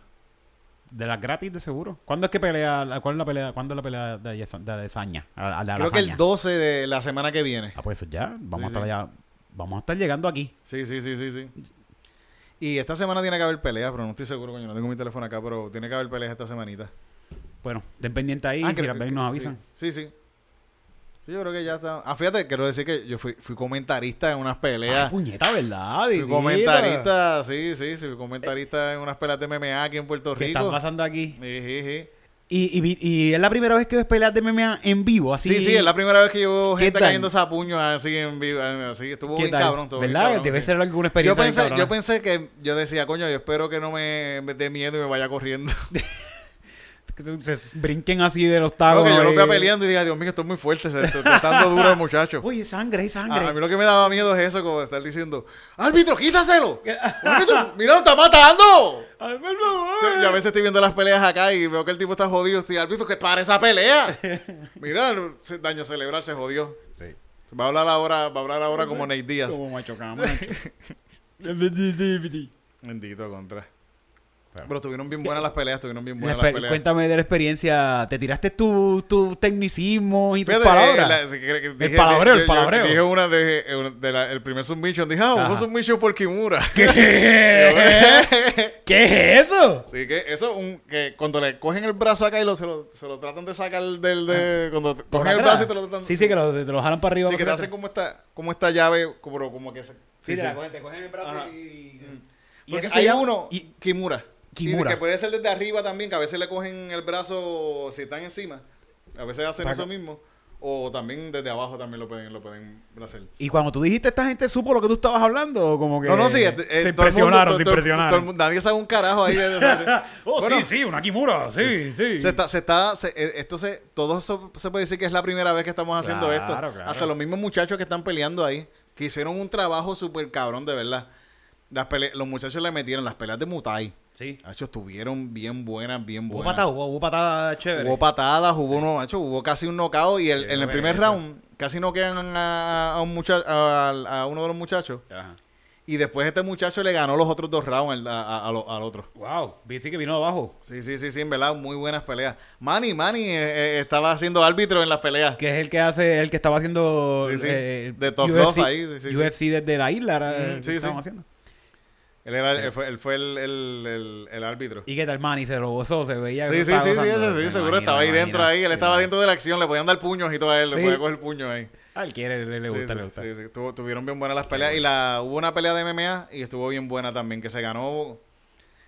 De las gratis de seguro. ¿Cuándo es que pelea? la- ¿Cuál es la pelea? ¿Cuándo es la pelea de, Yesa- de, de Saña? A- a la Creo que el lasaña. 12 de la semana que viene. Ah, pues ya. Vamos Sí, a estar sí. Vamos a estar llegando aquí. Sí, sí, sí, sí, sí. Y esta semana tiene que haber peleas, pero no estoy seguro, coño. No tengo mi teléfono acá, pero tiene que haber peleas esta semanita. Bueno, ten pendiente ahí. Ah, si que- las ven, que- nos avisan. Sí, sí. Sí, Yo creo que ya está. Ah, fíjate, quiero decir que yo fui, fui comentarista en unas peleas. Ay, puñeta, ¿verdad? Fui comentarista, sí, sí, sí, fui comentarista en unas peleas de MMA aquí en Puerto ¿Qué está Rico. pasando aquí? Sí, sí, sí. Y, y, es la primera vez que ves peleas de MMA en vivo, así. Sí, sí, es la primera vez que yo veo ¿Qué gente tal? cayéndose a puños así en vivo. Así, estuvo ¿Qué bien tal? cabrón. estuvo bien ¿Verdad? cabrón, Debe sí. ser alguna Yo experiencia. bien pensé, yo pensé que yo decía, coño, yo espero que no me dé miedo y me vaya corriendo. Que se brinquen así del octavo. Porque yo lo vea eh. peleando y diga, Dios mío, esto es muy fuerte, se está está dando duro el muchacho. Uy, sangre, hay A, sangre. a mí lo que me daba miedo es eso, como estar diciendo, árbitro, quítaselo. árbitro, mira, lo está matando. Ay, por favor. Sí, yo a veces estoy viendo las peleas acá y veo que el tipo está jodido. Sí, árbitro, que para esa pelea. Mira, daño cerebral se jodió. Sí. Va a hablar ahora, va a hablar ahora como Nate Díaz. Como macho camacho. Bendito contra. Pero- Pero estuvieron bien buenas las peleas, estuvieron bien buenas las peleas. Cuéntame de la experiencia. ¿Te tiraste tus tu tecnicismos y tus Fíjate, palabras? eh, la- sí, que- que dije- palabreo, el palabreo. Dije una de, una de la- el primer submission. Dije, ah, un submission por Kimura. ¿Qué? ¿Qué es eso? Sí, que eso, un, que cuando le cogen el brazo acá y lo, se, lo, se lo tratan de sacar del... De, cuando te- ¿Por cogen el atrás? brazo y te lo tratan... Sí, sí, que lo, te lo jalan para arriba. Sí, que te hacen como esta, como esta llave, como, como que se... Sí, Sí, te sí. cogen, te cogen el brazo Ajá. y... y Porque hay llama- uno, y- Kimura. Kimura. Sí, que puede ser desde arriba también, que a veces le cogen el brazo si están encima. A veces hacen eso mismo. O también desde abajo también lo pueden, lo pueden hacer. Y cuando tú dijiste esta gente supo lo que tú estabas hablando, como que No, no, sí. eh, se eh, mundo- impresionaron, se todo- impresionaron. todo nadie sabe un carajo ahí. oh, Bueno, sí, sí, una Kimura, sí, sí. Se está, se está, se- eh, esto se, todo eso se puede decir que es la primera vez que estamos haciendo Claro, esto. claro. Hasta los mismos muchachos que están peleando ahí, que hicieron un trabajo súper cabrón, de verdad. Las pele- los muchachos le metieron las peleas de Muay. Sí. Hacho, estuvieron bien buenas, bien Hubo buenas. patada, hubo, hubo patada chévere. Hubo patadas, hubo uno, hubo casi un knockout y el- en el primer round casi noquean a, a un muchacho, a, a uno de los muchachos Ajá. y después este muchacho le ganó los otros dos rounds al, a- a- a lo- al otro. Wow, sí que vino abajo. Sí, sí, sí, sí, en verdad, muy buenas peleas. Manny, Manny eh, eh, estaba haciendo árbitro en las peleas. Que es el que hace, el que estaba haciendo Sí, sí, eh, de Top UFC, ahí, sí, sí, UFC desde la isla era Mm, sí, sí. haciendo. Él, era, él fue, él fue el, el, el, el árbitro. Y que tal Manny se lo gozó, se veía que Sí, sí, sí, sí, sí, sí, seguro imagino, estaba ahí dentro ahí. Él estaba dentro de la acción, le podían dar puños y todo a él, Sí. le podía coger puños ahí. Ah, él quiere, le, le Sí, gusta, sí, le gusta. sí, sí. Tuvo- tuvieron bien buenas las peleas. Y la, hubo una pelea de MMA y estuvo bien buena también, que se ganó.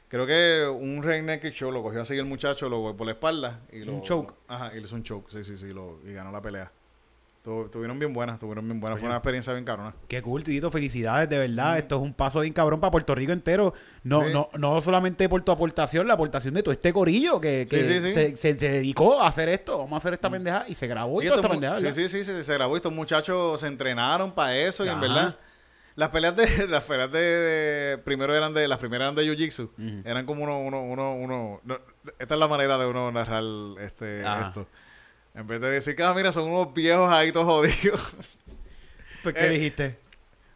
Creo que un Rey Naked Show lo cogió así el muchacho, lo por la espalda. Y lo, Un choke. Ajá, y le hizo un choke, sí, sí, sí, lo, y ganó la pelea. Tu- Tuvieron bien buenas, tuvieron bien buenas. Fue una experiencia bien cabrona. Qué cool, Tito, felicidades, de verdad. Esto es un paso bien cabrón para Puerto Rico entero. No, Sí. no, no solamente por tu aportación, la aportación de todo este corillo que, que Sí, sí. Se, se- se dedicó a hacer esto. Vamos a hacer esta pendeja y se grabó Sí, y toda esta pendeja. sí, sí, sí, sí, se grabó y estos muchachos se entrenaron para eso y en Ajá. verdad las peleas de las peleas de, de- primero eran de las primeras eran de jiu jitsu eran como uno uno uno uno no, esta es la manera de uno narrar este Ajá. esto en vez de decir que ah, mira son unos viejos ahí todos jodidos ¿Por qué Eh, dijiste?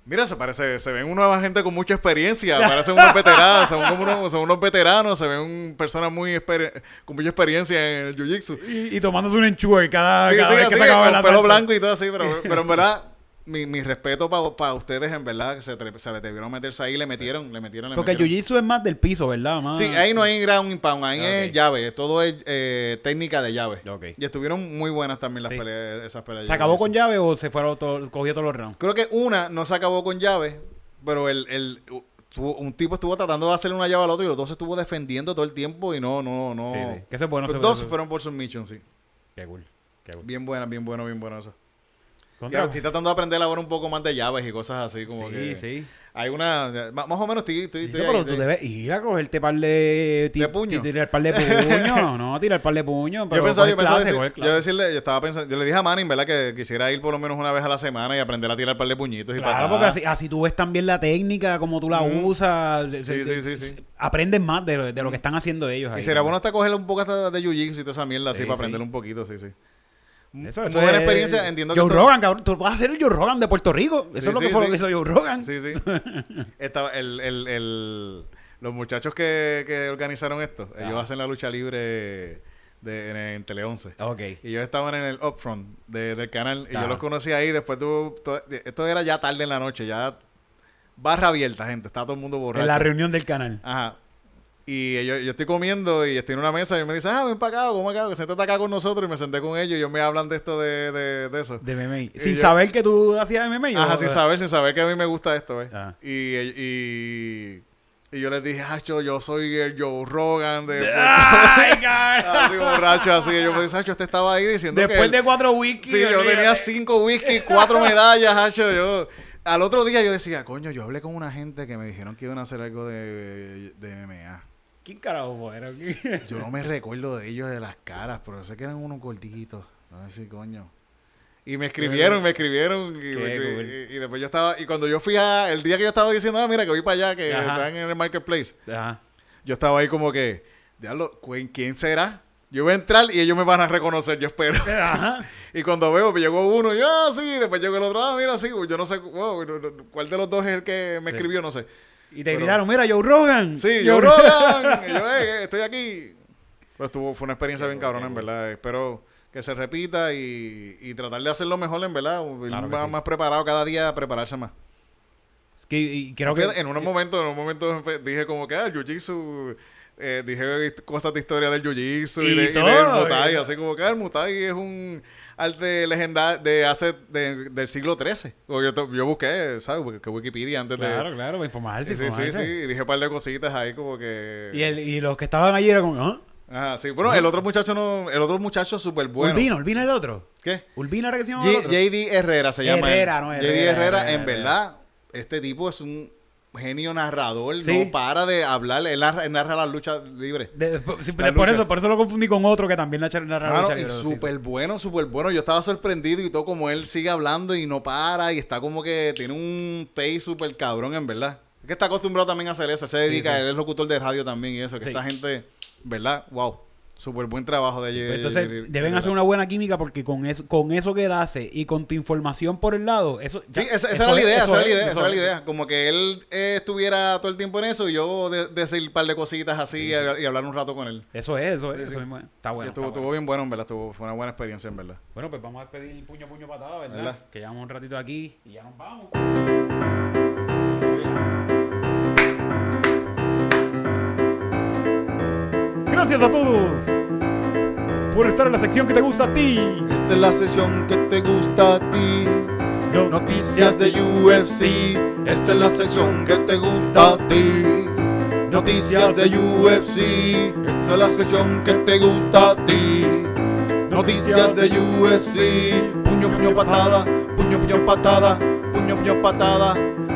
mira se parece se ven una gente con mucha experiencia parecen unos veteranos son como unos, son unos veteranos se ven un- personas muy con mucha experiencia en el jiu jitsu Y, y tomándose un enchue cada, Sí, cada sí, vez que así, se acaba con el pelo blanco y todo así, pero, pero en verdad, mi, mi respeto para ustedes, en verdad, que se, se debieron meterse ahí, le metieron, le metieron, le Porque el metieron. jiu-jitsu es más del piso, ¿verdad? Más... Sí, ahí no hay ground and pound, ahí Ok. es llave, todo es eh, técnica de llave. Ok. Y estuvieron muy buenas también las Sí. peleas, esas peleas. ¿Se acabó con llave o se fueron todo, cogió todos los rounds? Creo que una no se acabó con llave, pero el, el un tipo estuvo tratando de hacerle una llave al otro y los dos se estuvo defendiendo todo el tiempo y no, no, no. Sí, sí. Que eso es bueno. Los dos eso- fueron por submission, sí. Qué cool. Qué cool. Bien buena, bien bueno, bien bueno eso. Contra- estoy tratando de aprender ahora un poco más de llaves y cosas así. Como Sí, que sí. Hay una. Más más o menos estoy. estoy, estoy pero ahí, tú estoy- debes ir a cogerte par de... ti- ¿De puño? ti- Tirar par de puño. no, tirar par de puño. Pero Yo pensaba, yo pensaba decir- yo decirle, yo estaba pensando, yo le dije a Manning, ¿verdad? Que quisiera ir por lo menos una vez a la semana y aprender a tirar par de puñitos y Claro, porque así, así tú ves también la técnica, como tú la usas. Sí, se- sí, sí, sí. Aprendes más de, lo- de lo que están haciendo ellos ahí. Y sería ¿no? bueno hasta cogerle un poco hasta de jiu-jitsu y toda esa mierda así Sí, para aprender un poquito, sí, sí. Eso, Muy eso es- experiencia, entiendo que Joe Rogan, cabrón. Tú vas a ser el Joe Rogan de Puerto Rico. Eso Sí, es lo que sí, fue sí. lo que hizo Joe Rogan. Sí, sí. Estaba el, el, el- los muchachos que, que organizaron esto, ellos Ah. hacen la lucha libre de, en, en Tele 11. Ok. Y ellos estaban en el upfront de- del canal. Y yo los conocí ahí. Después tuvo. to- esto era ya tarde en la noche. Ya barra abierta, gente. Estaba todo el mundo borracho. En la reunión del canal. Ajá. Y yo, yo estoy comiendo y estoy en una mesa y me dicen, ah, ven para acá, ¿cómo acá? Que siéntate acá con nosotros. Y me senté con ellos y ellos me hablan de esto, de, de, de eso. De MMA. Y Sin yo- saber que tú hacías MMA. Ajá, o- sin saber, sin saber que a mí me gusta esto, ¿ves? Ajá. Y, y, y yo les dije, ah, yo, yo soy el Joe Rogan de... ¡Ay, así borracho, así. Y yo me dicen, Hacho, usted estaba ahí diciendo que... Después él- de cuatro wikis. Sí, yo tenía cinco whisky, cuatro medallas, hacho. Yo, al otro día yo decía, coño, yo hablé con una gente que me dijeron que iban a hacer algo de, de MMA. ¿Quién carajo fueron? Yo no me recuerdo de ellos de las caras, pero sé que eran unos gorditos. No sé si, coño. Y me escribieron, me escribieron. Y, me Qué escri- cool. y- y después yo estaba. Y cuando yo fui a. El día que yo estaba diciendo, ah, mira, que voy para allá, que Ajá. están en el marketplace. Ajá. Yo estaba ahí como que. Diablo, ¿quién- ¿quién será? Yo voy a entrar y ellos me van a reconocer, yo espero. Ajá. Y cuando veo, pues llegó uno, y yo, ah, sí, después llegó el otro, ah, mira, sí, yo no sé, wow, cuál de los dos es el que me escribió, no sé. Y te Pero- gritaron, mira, Joe Rogan. Sí, yo, Rogan, y yo, eh, estoy aquí. Pero estuvo, fue una experiencia bien cabrona, en verdad. Espero que se repita y, y tratar de hacerlo mejor, en verdad. Claro más, sí. más preparado cada día, prepararse más. Es que, y creo que... En unos momentos, en un momento dije como que, ah, el jiu-jitsu, eh, dije cosas de historia del jiu-jitsu y, Y de- y del y- así como que ah, el muay es un arte legendario de hace, de- del siglo XIII. Yo, yo busqué, ¿sabes? Porque Wikipedia antes Claro, de... claro, para informarse, Sí, sí, sí, y dije un par de cositas ahí como que... Y, el, y los que estaban allí eran como, ¿ah? Ajá, sí. Bueno, el otro muchacho no... El otro muchacho súper bueno. Urbina, Urbina el otro. ¿Qué? Urbina era que se otro. JD Herrera se llama. él. Herrera, no, JD Herrera, Herrera, Herrera, en verdad, este tipo es un genio narrador. Sí. No para de hablar. Él narra, él narra las luchas libres. De- por, sí, La por lucha. eso, por eso lo confundí con otro que también narra Mano, lucha y libre, sí, súper bueno, súper bueno. Yo estaba sorprendido y todo como él sigue hablando y no para y está como que tiene un pace súper cabrón, en verdad. Es que está acostumbrado también a hacer eso. Él se dedica, sí. él es locutor de radio también y eso. Que Sí. esta gente, ¿verdad? Wow. Súper buen trabajo de Pues JD entonces deben hacer una buena química porque con eso, con eso que él hace y con tu información por el lado, eso ya- Sí, esa, esa eso era la es- idea, eso esa era la idea, esa era la idea. Como que él eh, estuviera todo el tiempo en eso y yo de- decir un par de cositas así y, y hablar un rato con él. Eso es, eso es, Sí, eso sí. mismo es. Está bueno. estuvo, está estuvo bueno. bien bueno, en verdad. Estuvo, fue una buena experiencia, en verdad. Bueno, pues vamos a despedir puño puño patada, ¿verdad? ¿Verdad? Que llevamos un ratito aquí y ya nos vamos. Gracias a todos por estar en la sección que te gusta a ti. Esta es la sesión que te gusta a ti. Noticias de UFC. Esta es la sección que te gusta a ti. Noticias de UFC. Esta es la sección que te gusta a ti. Noticias de UFC. Puño, puño, patada. Puño, puño, patada. Puño, puño, patada.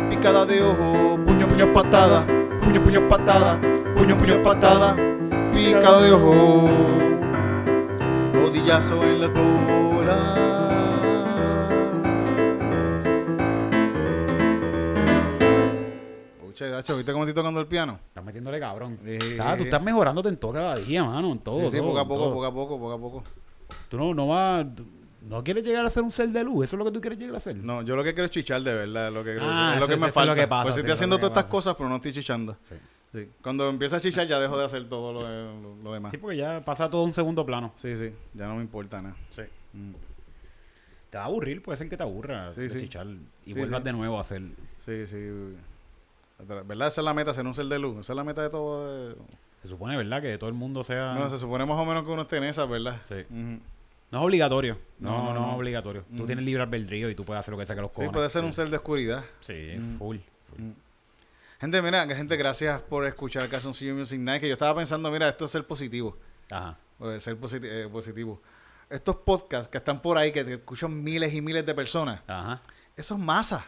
Picada de ojo. Puño, puño, patada. Puño, puño, patada. Puño, puño, patada. Picada de ojo. Rodillazo en las bolas. Pucha, Dacho, ¿viste cómo estoy tocando el piano? Estás metiéndole cabrón. Tú estás mejorándote en todo cada día, mano, en todo. sí, sí, todo, poco a poco, todo. poco a poco, poco a poco. Tú no, no vas... ¿No quieres llegar a ser un ser de luz? ¿Eso es lo que tú quieres llegar a ser? No, yo lo que quiero es chichar de verdad, lo que, Ah, es lo que me falta. lo que pasa, pues estoy haciendo todas estas cosas, pero no estoy chichando. Sí. Sí. Cuando empieza a chichar ya dejo de hacer todo lo, de- lo- lo demás. Sí, porque ya pasa todo un segundo plano. Sí, sí, ya no me importa nada. Sí. Mm. Te va a aburrir, puede ser que te aburra Sí, de sí. chichar y Sí, vuelvas sí. de nuevo a hacer. Sí, sí. ¿Verdad? Esa es la meta, ser un ser de luz. Esa es la meta de todo. de- Se supone, ¿verdad? Que todo el mundo sea... No, se supone más o menos que uno esté en esa, ¿verdad? Sí. No es obligatorio. No, No, no, no, es obligatorio. Tú Ujú. tienes libre albedrío y tú puedes hacer lo que saque los Sí, cojones. puede ser un ser de oscuridad. Sí, full. full. Gente, mira, gente, gracias por escuchar Calzoncillo Music Night. Que yo estaba pensando, mira, esto es ser positivo. Ajá. De ser eh, positivo. estos podcasts que están por ahí, que te escuchan miles y miles de personas, Ajá. eso es masa.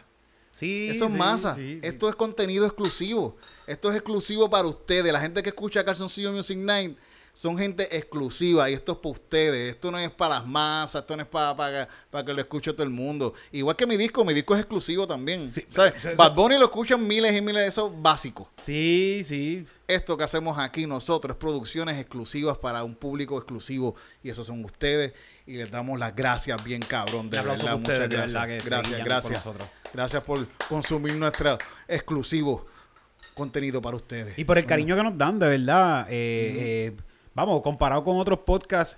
Sí, Eso es sí, masa. sí, sí. Esto es contenido exclusivo. Esto es exclusivo para ustedes. La gente que escucha Calzoncillo Music Night son gente exclusiva y esto es para ustedes. Esto no es para las masas, esto no es para, para, para que lo escuche todo el mundo. Igual que mi disco, mi disco es exclusivo también. Sí, ¿Sabes? eso- Bad Bunny lo escuchan miles y miles de esos básicos. Sí, sí. Esto que hacemos aquí nosotros es producciones exclusivas para un público exclusivo y esos son ustedes y les damos las gracias bien cabrón de verdad ustedes, muchas de gracias verdad, gracias guían por gracias gracias por consumir nuestro exclusivo contenido para ustedes Y por el cariño que nos dan, de verdad. eh, eh, vamos, comparado con otros podcasts,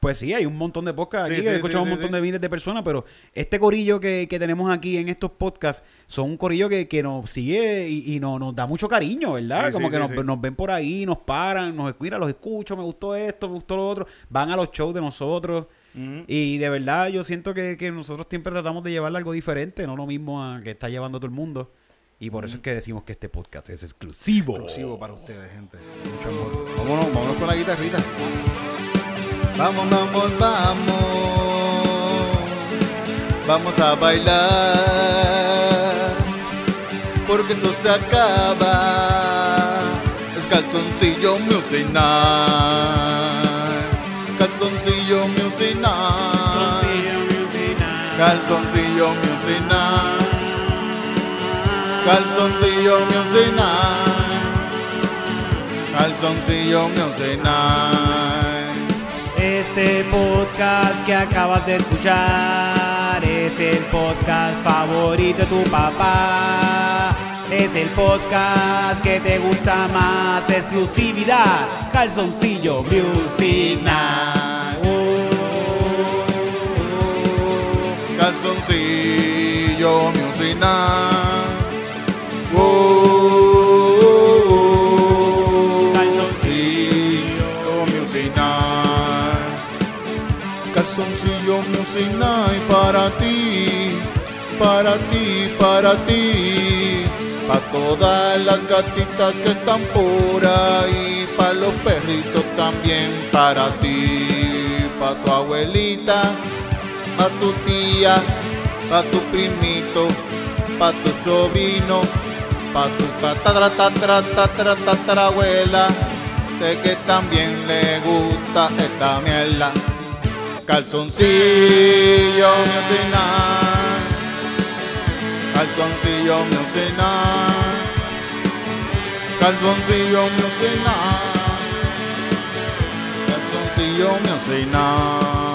pues sí, hay un montón de podcasts Sí, aquí sí, que escuchamos sí, un montón de miles de personas, pero este corillo que, que tenemos aquí en estos podcasts son un corillo que, que nos sigue y, y nos, nos da mucho cariño, ¿verdad? Como que nos ven por ahí, nos paran, nos escuchan, los escucho, me gustó esto, me gustó lo otro, van a los shows de nosotros. Y de verdad yo siento que, que nosotros siempre tratamos de llevarle algo diferente, no lo mismo a que está llevando todo el mundo. Y por eso es que decimos que este podcast es exclusivo. exclusivo para ustedes gente. Mucho amor. Vámonos vámonos con la guitarrita. Vamos vamos vamos. Vamos a bailar. Porque esto se acaba. Es calzoncillo music night calzoncillo music night calzoncillo music night calzoncillo music night calzoncillo music night Este podcast que acabas de escuchar es el podcast favorito de tu papá. Es el podcast que te gusta más, exclusividad, calzoncillo music night. Calzoncillo music night oh, calzoncillo music night calzoncillo music night para ti para ti para ti para todas las gatitas que están por ahí para los perritos también para ti para tu abuelita a tu tía, a tu primito, pa tu sobrino, pa tu tatara tatara tatara tatarabuela, de que también le gusta esta mierda. Calzoncillo night, calzoncillo night, calzoncillo night, calzoncillo night.